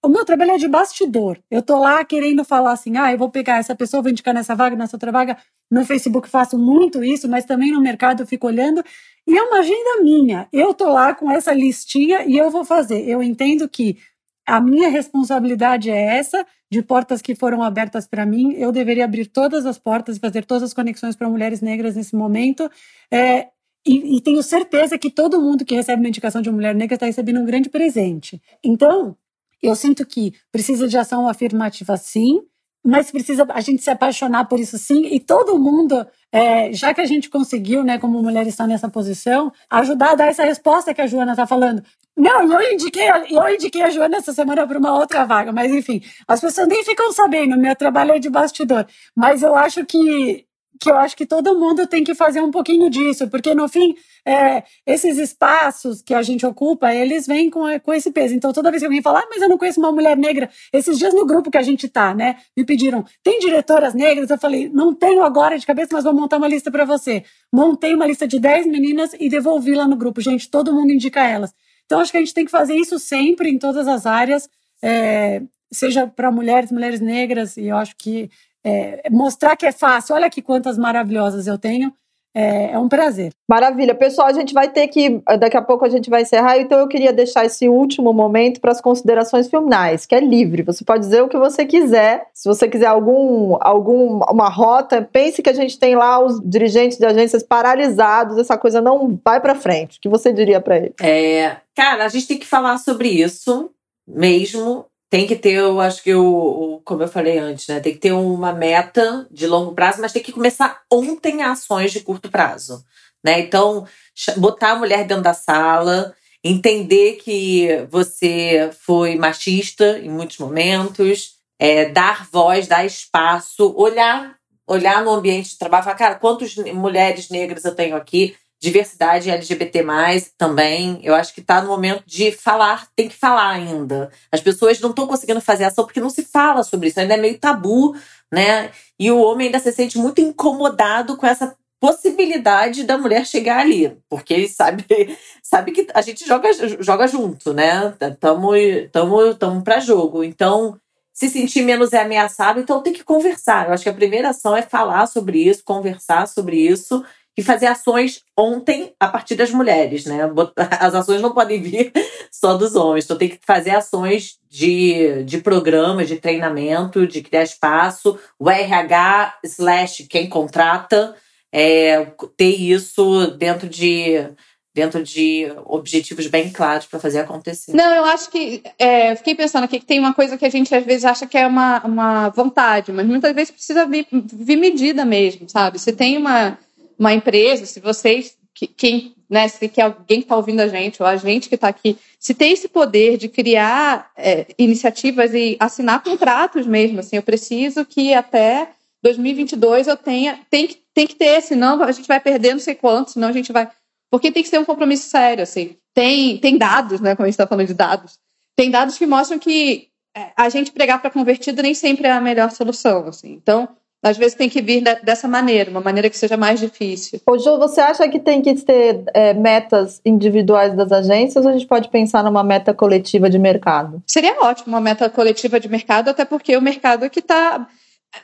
O meu trabalho é de bastidor. Eu tô lá querendo falar assim, ah, eu vou pegar essa pessoa, vou indicar nessa vaga, nessa outra vaga. No Facebook faço muito isso, mas também no mercado eu fico olhando. E é uma agenda minha. Eu tô lá com essa listinha e eu vou fazer. Eu entendo que a minha responsabilidade é essa, de portas que foram abertas para mim. Eu deveria abrir todas as portas e fazer todas as conexões para mulheres negras nesse momento. É, e, e, tenho certeza que todo mundo que recebe uma indicação de uma mulher negra está recebendo um grande presente. Então, eu sinto que precisa de ação afirmativa, sim, mas precisa a gente se apaixonar por isso sim e todo mundo é, já que a gente conseguiu né como mulher estar nessa posição ajudar a dar essa resposta que a Joana está falando. Não eu indiquei eu indiquei a Joana essa semana para uma outra vaga mas enfim as pessoas nem ficam sabendo meu trabalho é de bastidor mas eu acho que que eu acho que todo mundo tem que fazer um pouquinho disso, porque no fim, é, esses espaços que a gente ocupa, eles vêm com, com esse peso. Então, toda vez que alguém fala, ah, mas eu não conheço uma mulher negra, esses dias no grupo que a gente tá, né, me pediram, tem diretoras negras? Eu falei, não tenho agora de cabeça, mas vou montar uma lista para você. Montei uma lista de 10 meninas e devolvi lá no grupo. Gente, todo mundo indica elas. Então, acho que a gente tem que fazer isso sempre, em todas as áreas, é, seja para mulheres, mulheres negras, e eu acho que é, mostrar que é fácil, olha aqui quantas maravilhosas eu tenho, é, é, um prazer. Maravilha. Pessoal, a gente vai ter que. Daqui a pouco a gente vai encerrar, então eu queria deixar esse último momento para as considerações finais, que é livre. Você pode dizer o que você quiser. Se você quiser algum, algum uma rota, pense que a gente tem lá os dirigentes de agências paralisados, essa coisa não vai para frente. O que você diria para eles? É, cara, a gente tem que falar sobre isso mesmo tem que ter, eu acho que o, o, como eu falei antes, né? Tem que ter uma meta de longo prazo, mas tem que começar ontem ações de curto prazo, né? Então, botar a mulher dentro da sala, entender que você foi machista em muitos momentos, é, dar voz, dar espaço, olhar, olhar no ambiente de trabalho, falar, cara, quantas mulheres negras eu tenho aqui? Diversidade LGBT+, também, eu acho que está no momento de falar, tem que falar ainda. As pessoas não estão conseguindo fazer ação porque não se fala sobre isso, ainda é meio tabu, né? E o homem ainda se sente muito incomodado com essa possibilidade da mulher chegar ali, porque ele sabe, sabe que a gente joga, joga junto, né? Tamo, tamo, tamo para jogo. Então, se sentir menos é ameaçado, então tem que conversar. Eu acho que a primeira ação é falar sobre isso, conversar sobre isso e fazer ações ontem a partir das mulheres, né? As ações não podem vir só dos homens, então tem que fazer ações de, de programas, de treinamento, de criar espaço, o RH slash quem contrata, é, ter isso dentro de dentro de objetivos bem claros para fazer acontecer. Não, eu acho que é, fiquei pensando aqui que tem uma coisa que a gente às vezes acha que é uma, uma vontade, mas muitas vezes precisa vir, vir medida mesmo, sabe? Você tem uma uma empresa, se vocês, quem, né, se que alguém está ouvindo a gente, ou a gente que está aqui, se tem esse poder de criar é, iniciativas e assinar contratos mesmo, assim, eu preciso que até 2022 eu tenha, tem que, tem que ter, senão a gente vai perder não sei quanto, senão a gente vai, porque tem que ser um compromisso sério, assim, tem, tem dados, né, como a gente está falando de dados, tem dados que mostram que é, a gente pregar para convertido nem sempre é a melhor solução, assim, então às vezes tem que vir dessa maneira, uma maneira que seja mais difícil. Ô, Ju, você acha que tem que ter é, metas individuais das agências ou a gente pode pensar numa meta coletiva de mercado? Seria ótimo uma meta coletiva de mercado, até porque o mercado é que está.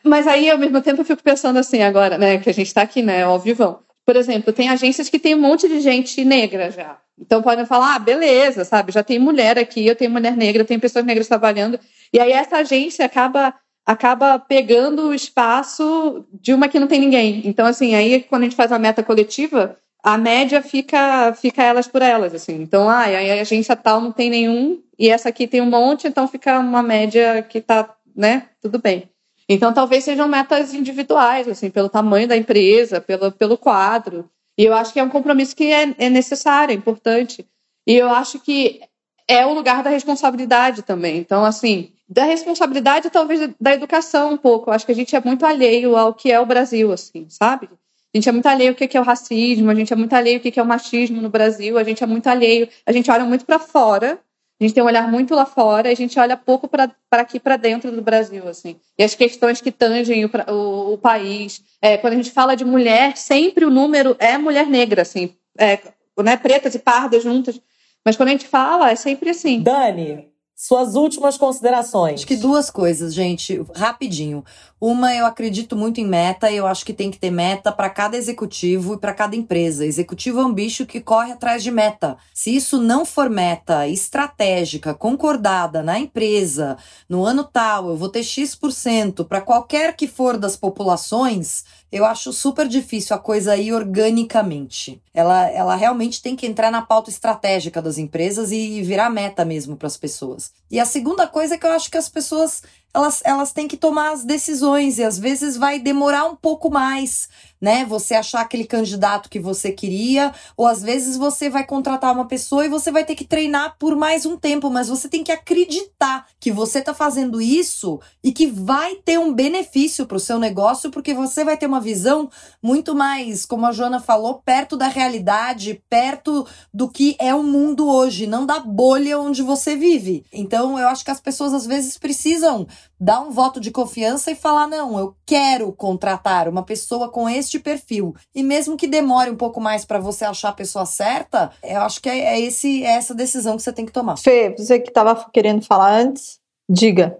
Mas aí, ao mesmo tempo, eu fico pensando assim agora, né? Que a gente está aqui, né? Ao vivão. Por exemplo, tem agências que tem um monte de gente negra já. Então podem falar, ah, beleza, sabe? Já tem mulher aqui, eu tenho mulher negra, tem pessoas negras trabalhando. E aí essa agência acaba acaba pegando o espaço de uma que não tem ninguém. Então, assim, aí quando a gente faz a meta coletiva, a média fica, fica elas por elas, assim. Então, ah, a agência tal não tem nenhum, e essa aqui tem um monte, então fica uma média que tá, né, tudo bem. Então, talvez sejam metas individuais, assim, pelo tamanho da empresa, pelo, pelo quadro. E eu acho que é um compromisso que é, é necessário, é importante. E eu acho que é o lugar da responsabilidade também. Então, assim, da responsabilidade talvez da educação um pouco. Eu acho que a gente é muito alheio ao que é o Brasil, assim, sabe? A gente é muito alheio ao que é o racismo, a gente é muito alheio ao que é o machismo no Brasil, a gente é muito alheio, a gente olha muito para fora, A gente tem um olhar muito lá fora, a gente olha pouco para aqui, para dentro do Brasil, assim. E as questões que tangem o, o, o país. É, quando a gente fala de mulher, sempre o número é mulher negra, assim. É, né, pretas e pardas juntas. Mas quando a gente fala, é sempre assim. Dani, suas últimas considerações. Acho que duas coisas, gente, rapidinho. Uma, eu acredito muito em meta, eu acho que tem que ter meta para cada executivo e para cada empresa. Executivo é um bicho que corre atrás de meta. Se isso não for meta estratégica, concordada na empresa, no ano tal, eu vou ter X% para qualquer que for das populações, eu acho super difícil a coisa ir organicamente. Ela, ela realmente tem que entrar na pauta estratégica das empresas e virar meta mesmo para as pessoas. E a segunda coisa é que eu acho que as pessoas elas, elas têm que tomar as decisões e às vezes vai demorar um pouco mais, né? Você achar aquele candidato que você queria, ou às vezes você vai contratar uma pessoa e você vai ter que treinar por mais um tempo, mas você tem que acreditar que você está fazendo isso e que vai ter um benefício para o seu negócio, porque você vai ter uma visão muito mais, como a Joana falou, perto da realidade, perto do que é o mundo hoje, não da bolha onde você vive. Então, eu acho que as pessoas às vezes precisam dar um voto de confiança e falar: não, eu quero contratar uma pessoa com este perfil. E mesmo que demore um pouco mais para você achar a pessoa certa, eu acho que é, é, esse, é essa decisão que você tem que tomar. Fê, você que estava querendo falar antes, diga.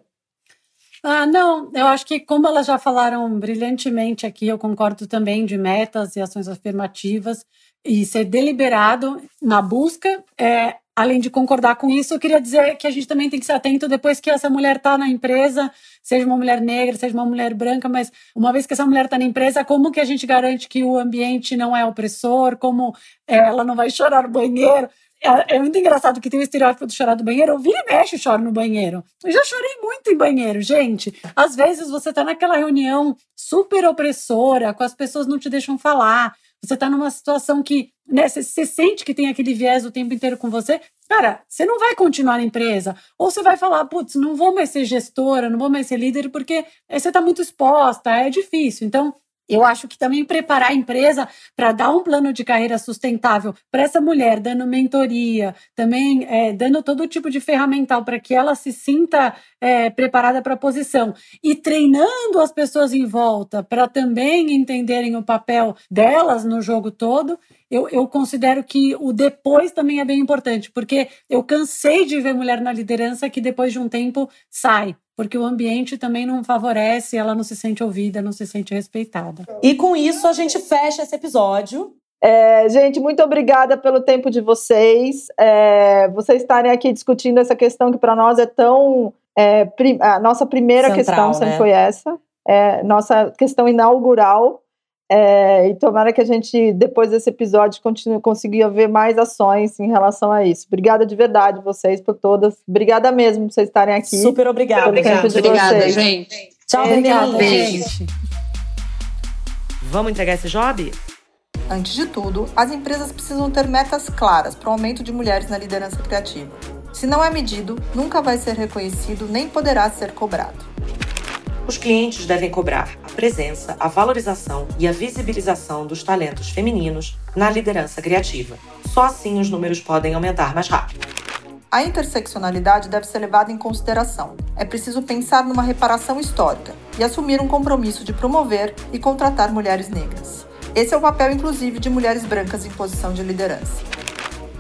Ah, não, eu acho que como elas já falaram brilhantemente aqui, eu concordo também de metas e ações afirmativas e ser deliberado na busca. É, além de concordar com isso, eu queria dizer que a gente também tem que ser atento depois que essa mulher está na empresa, seja uma mulher negra, seja uma mulher branca, mas uma vez que essa mulher está na empresa, como que a gente garante que o ambiente não é opressor, como ela não vai chorar no banheiro? É, é muito engraçado que tem o estereótipo do chorar do banheiro. Eu vira e mexe choro no banheiro. Eu já chorei muito em banheiro, gente. Às vezes você está naquela reunião super opressora, com as pessoas não te deixam falar você está numa situação que né, você, você sente que tem aquele viés o tempo inteiro com você, cara, você não vai continuar na empresa. Ou você vai falar, putz, não vou mais ser gestora, não vou mais ser líder, porque você está muito exposta, é difícil. Então, eu acho que também preparar a empresa para dar um plano de carreira sustentável para essa mulher, dando mentoria, também é, dando todo tipo de ferramental para que ela se sinta é, preparada para a posição. E treinando as pessoas em volta para também entenderem o papel delas no jogo todo, eu, eu considero que o depois também é bem importante, porque eu cansei de ver mulher na liderança que depois de um tempo sai porque o ambiente também não favorece, ela não se sente ouvida, não se sente respeitada. E com isso a gente fecha esse episódio. É, gente, muito obrigada pelo tempo de vocês. É, vocês estarem aqui discutindo essa questão que para nós é tão. É, a nossa primeira Central, questão sempre né? foi essa. É, nossa questão inaugural é, e tomara que a gente, depois desse episódio, continue conseguir ver mais ações em relação a isso. Obrigada de verdade, vocês, por todas. Obrigada mesmo por vocês estarem aqui. Super obrigada. Obrigada, obrigada gente. Tchau, é, obrigada, gente. Vamos entregar esse job? Antes de tudo, as empresas precisam ter metas claras para o aumento de mulheres na liderança criativa. Se não é medido, nunca vai ser reconhecido nem poderá ser cobrado. Os clientes devem cobrar a presença, a valorização e a visibilização dos talentos femininos na liderança criativa. Só assim os números podem aumentar mais rápido. A interseccionalidade deve ser levada em consideração. É preciso pensar numa reparação histórica e assumir um compromisso de promover e contratar mulheres negras. Esse é o papel, inclusive, de mulheres brancas em posição de liderança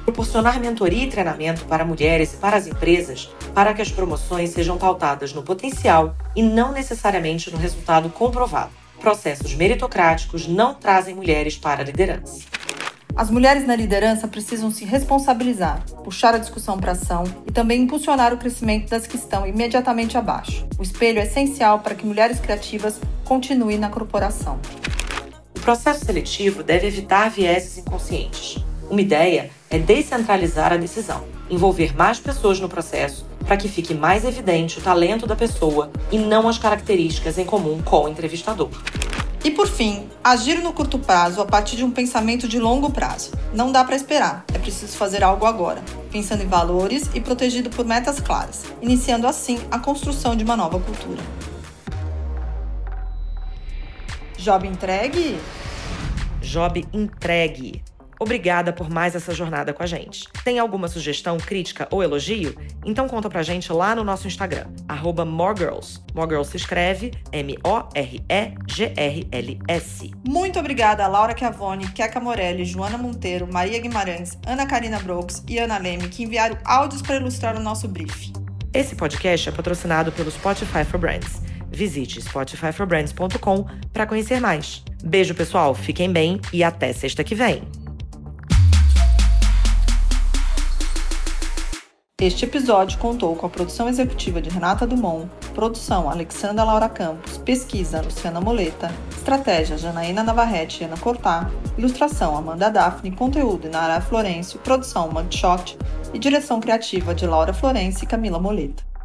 proporcionar mentoria e treinamento para mulheres e para as empresas para que as promoções sejam pautadas no potencial e não necessariamente no resultado comprovado. Processos meritocráticos não trazem mulheres para a liderança. As mulheres na liderança precisam se responsabilizar, puxar a discussão para ação e também impulsionar o crescimento das que estão imediatamente abaixo. O espelho é essencial para que mulheres criativas continuem na corporação. O processo seletivo deve evitar vieses inconscientes. Uma ideia é descentralizar a decisão, envolver mais pessoas no processo para que fique mais evidente o talento da pessoa e não as características em comum com o entrevistador. E por fim, agir no curto prazo a partir de um pensamento de longo prazo. Não dá para esperar, é preciso fazer algo agora, pensando em valores e protegido por metas claras, iniciando assim a construção de uma nova cultura. Job entregue? Job entregue. Obrigada por mais essa jornada com a gente. Tem alguma sugestão, crítica ou elogio? Então conta pra gente lá no nosso Instagram, arroba moregirls. Moregirls se escreve M-O-R-E-G-R-L-S. Muito obrigada a Laura Chiavone, Keca Morelli, Joana Monteiro, Maria Guimarães, Ana Karina Brooks e Ana Leme, que enviaram áudios para ilustrar o nosso brief. Esse podcast é patrocinado pelo Spotify for Brands. Visite spotifyforbrands.com para conhecer mais. Beijo, pessoal, fiquem bem e até sexta que vem. Este episódio contou com a produção executiva de Renata Dumont, produção Alexandra Laura Campos, pesquisa Luciana Moleta, estratégia Janaína Navarrete e Ana Cortá, ilustração Amanda Daphne, conteúdo Nara Florencio, produção Mugshot e direção criativa de Laura Florencio e Camila Moleta.